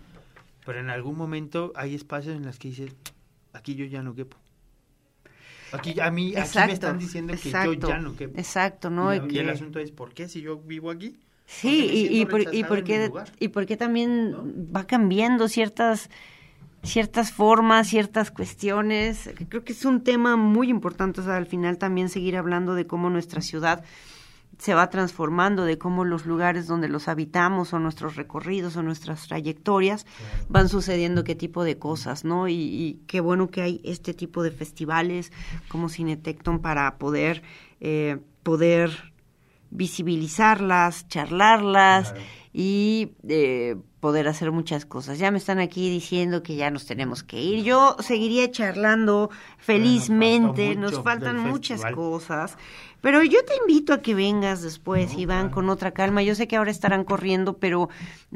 pero en algún momento hay espacios en los que dices aquí yo ya no quepo aquí a mí aquí me están diciendo que yo ya no quepo Exacto, ¿no? y, Y el asunto es ¿por qué si yo vivo aquí Sí, ¿Por qué me y, y, por, y, rechazado por en mi qué, lugar? y por qué también ¿No? va cambiando ciertas ciertas formas, ciertas cuestiones. Creo que es un tema muy importante, o sea, al final también seguir hablando de cómo nuestra ciudad se va transformando, de cómo los lugares donde los habitamos o nuestros recorridos o nuestras trayectorias van sucediendo qué tipo de cosas, ¿no? Y, y qué bueno que hay este tipo de festivales como Cinetecton para poder, eh, poder visibilizarlas, charlarlas Claro. y eh, poder hacer muchas cosas. Ya me están aquí diciendo que ya nos tenemos que ir. Yo seguiría charlando felizmente, nos faltan muchas festival. cosas, pero yo te invito a que vengas después, Iván, con otra calma. Yo sé que ahora estarán corriendo, pero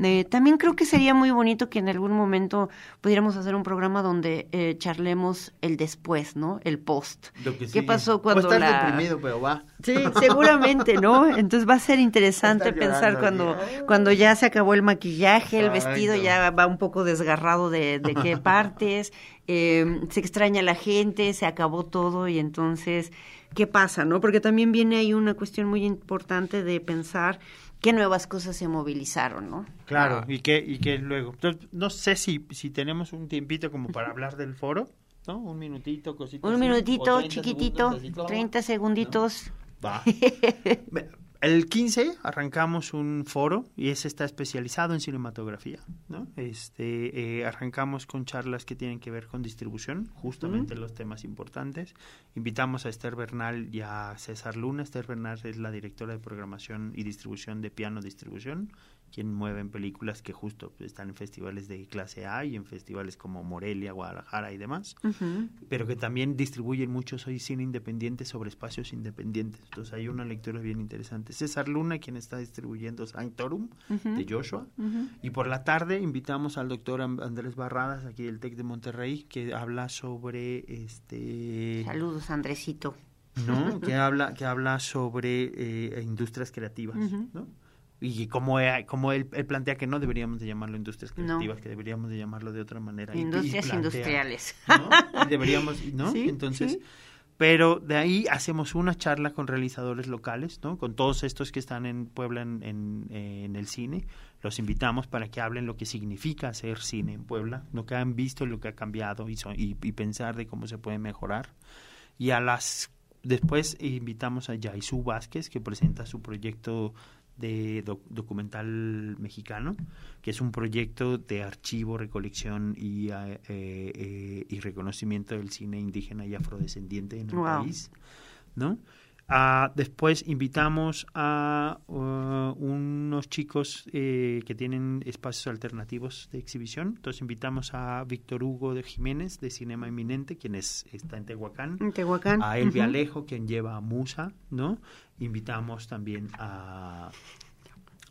eh, también creo que sería muy bonito que en algún momento pudiéramos hacer un programa donde eh, charlemos el después, ¿no? El post. Lo que ¿Qué pasó cuando estar la... deprimido pero va Sí, seguramente, ¿no? Entonces va a ser interesante pensar cuando, cuando ya se acabó el maquillaje, el vestido ya va un poco desgarrado de, de qué partes, eh, se extraña la gente, se acabó todo y entonces, ¿qué pasa, no? Porque también viene ahí una cuestión muy importante de pensar qué nuevas cosas se movilizaron, ¿no? Claro, Ah. y que y que luego. Entonces, no sé si, si tenemos un tiempito como para hablar del foro, ¿no? Un minutito, cosita. Un minutito, 30 chiquitito, segundos, así, claro. 30 segunditos. Va. El 15 arrancamos un foro y ese está especializado en cinematografía, ¿no? Este, eh, arrancamos con charlas que tienen que ver con distribución, justamente los temas importantes. Invitamos a Esther Bernal y a César Luna. Esther Bernal es la directora de programación y distribución de Piano Distribución, quien mueve en películas que justo están en festivales de clase A y en festivales como Morelia, Guadalajara y demás pero que también distribuyen mucho soy cine independiente sobre espacios independientes. Entonces hay una lectura bien interesante. César Luna, quien está distribuyendo Sanctorum de Joshua. Y por la tarde invitamos al doctor Andrés Barradas, aquí del TEC de Monterrey, que habla sobre este Saludos, Andresito. ¿no? que habla que habla sobre eh, industrias creativas, ¿no? Y como, eh, como él, él plantea que no deberíamos de llamarlo industrias No. creativas, que deberíamos de llamarlo de otra manera. y- y Industrias plantea, industriales. ¿no? Deberíamos, ¿no? Sí, Entonces, sí. pero de ahí hacemos una charla con realizadores locales, ¿no? Con todos estos que están en Puebla en, en, en el cine, los invitamos para que hablen lo que significa hacer cine en Puebla, lo que han visto, lo que ha cambiado y, so- y, y pensar de cómo se puede mejorar. Y a las después invitamos a Yaisú Vázquez que presenta su proyecto de doc- documental mexicano, que es un proyecto de archivo, recolección y, eh, eh, y reconocimiento del cine indígena y afrodescendiente en el Wow. país, ¿no? Ah, después invitamos a uh, unos chicos eh, que tienen espacios alternativos de exhibición. Entonces invitamos a Víctor Hugo de Jiménez de Cinema Eminente, quien es, está en Tehuacán En Tehuacán. a Elvia Ujú. Alejo, quien lleva a Musa, ¿no? Invitamos también a,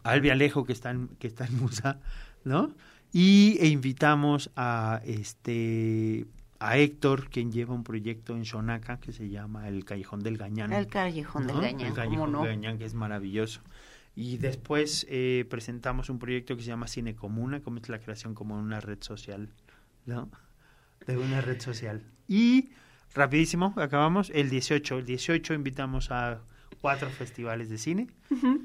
a Elvia Alejo, que está en, que está en Musa, ¿no? Y e invitamos a este a Héctor, quien lleva un proyecto en Xonaca que se llama El Callejón del Gañán. El Callejón del. Gañán, El ¿cómo Callejón no? del Gañán, que es maravilloso. Y después eh, presentamos un proyecto que se llama Cine Comuna, como es la creación como una red social, ¿no? De una red social. Y rapidísimo, acabamos, el 18. El 18 invitamos a cuatro festivales de cine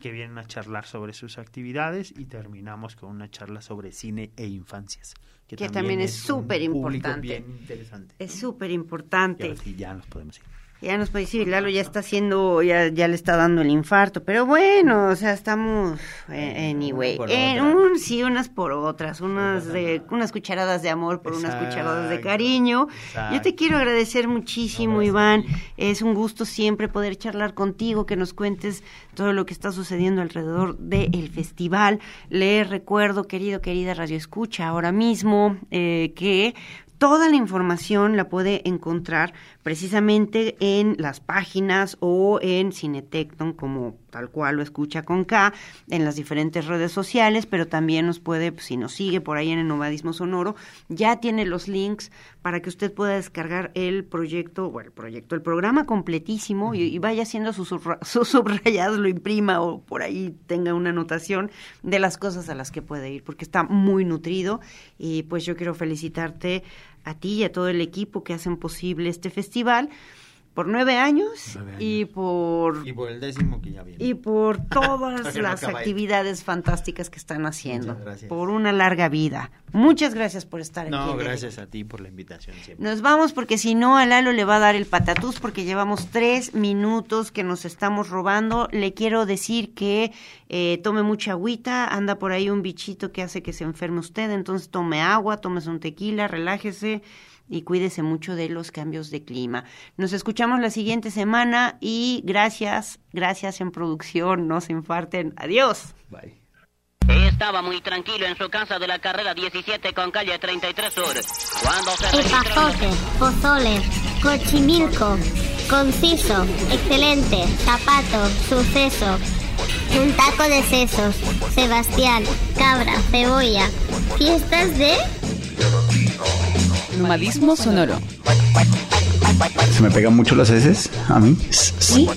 que vienen a charlar sobre sus actividades y terminamos con una charla sobre cine e infancias. Que también es súper importante. bien interesante. Es súper Y importante. ahora sí, ya nos podemos ir. Ya nos puede decir, Lalo ya está haciendo, ya, ya le está dando el infarto, pero bueno, o sea, estamos, eh, anyway, en un sí, unas por otras, unas de, unas cucharadas de amor por unas cucharadas de cariño. exacto. Yo te quiero agradecer muchísimo, Iván, es un gusto siempre poder charlar contigo, que nos cuentes todo lo que está sucediendo alrededor del festival. Le recuerdo, querido, querida Radio Escucha, ahora mismo, eh, que Toda la información la puede encontrar precisamente en las páginas o en Cinetecton, como tal cual lo escucha con K, en las diferentes redes sociales, pero también nos puede, pues, si nos sigue por ahí en el Nomadismo Sonoro, ya tiene los links para que usted pueda descargar el proyecto, bueno, el proyecto, el programa completísimo y, vaya haciendo sus sus subrayados, lo imprima o por ahí tenga una anotación de las cosas a las que puede ir, porque está muy nutrido. Y pues yo quiero felicitarte a ti y a todo el equipo que hacen posible este festival por nueve años, Nueve y por Y por el décimo que ya viene. y por todas no las actividades fantásticas que están haciendo, Muchas gracias. por una larga vida. Muchas gracias por estar aquí. No, gracias a ti por la invitación siempre. Nos vamos porque si no a Lalo le va a dar el patatús porque llevamos tres minutos que nos estamos robando. Le quiero decir que eh, tome mucha agüita, anda por ahí un bichito que hace que se enferme usted, entonces tome agua, tómese un tequila, relájese y cuídese mucho de los cambios de clima. Nos escuchamos la siguiente semana y gracias, gracias en producción, no se infarten. Adiós. Bye. Estaba muy tranquilo en su casa de la carrera 17 con calle 33 Sur. Cuando se registró... Epazote, pozole, cochimilco, conciso, excelente, zapato, suceso, un taco de sesos, Sebastián, cabra, cebolla, fiestas de... Nomadismo sonoro. Se me pegan mucho las heces a mí. Sí.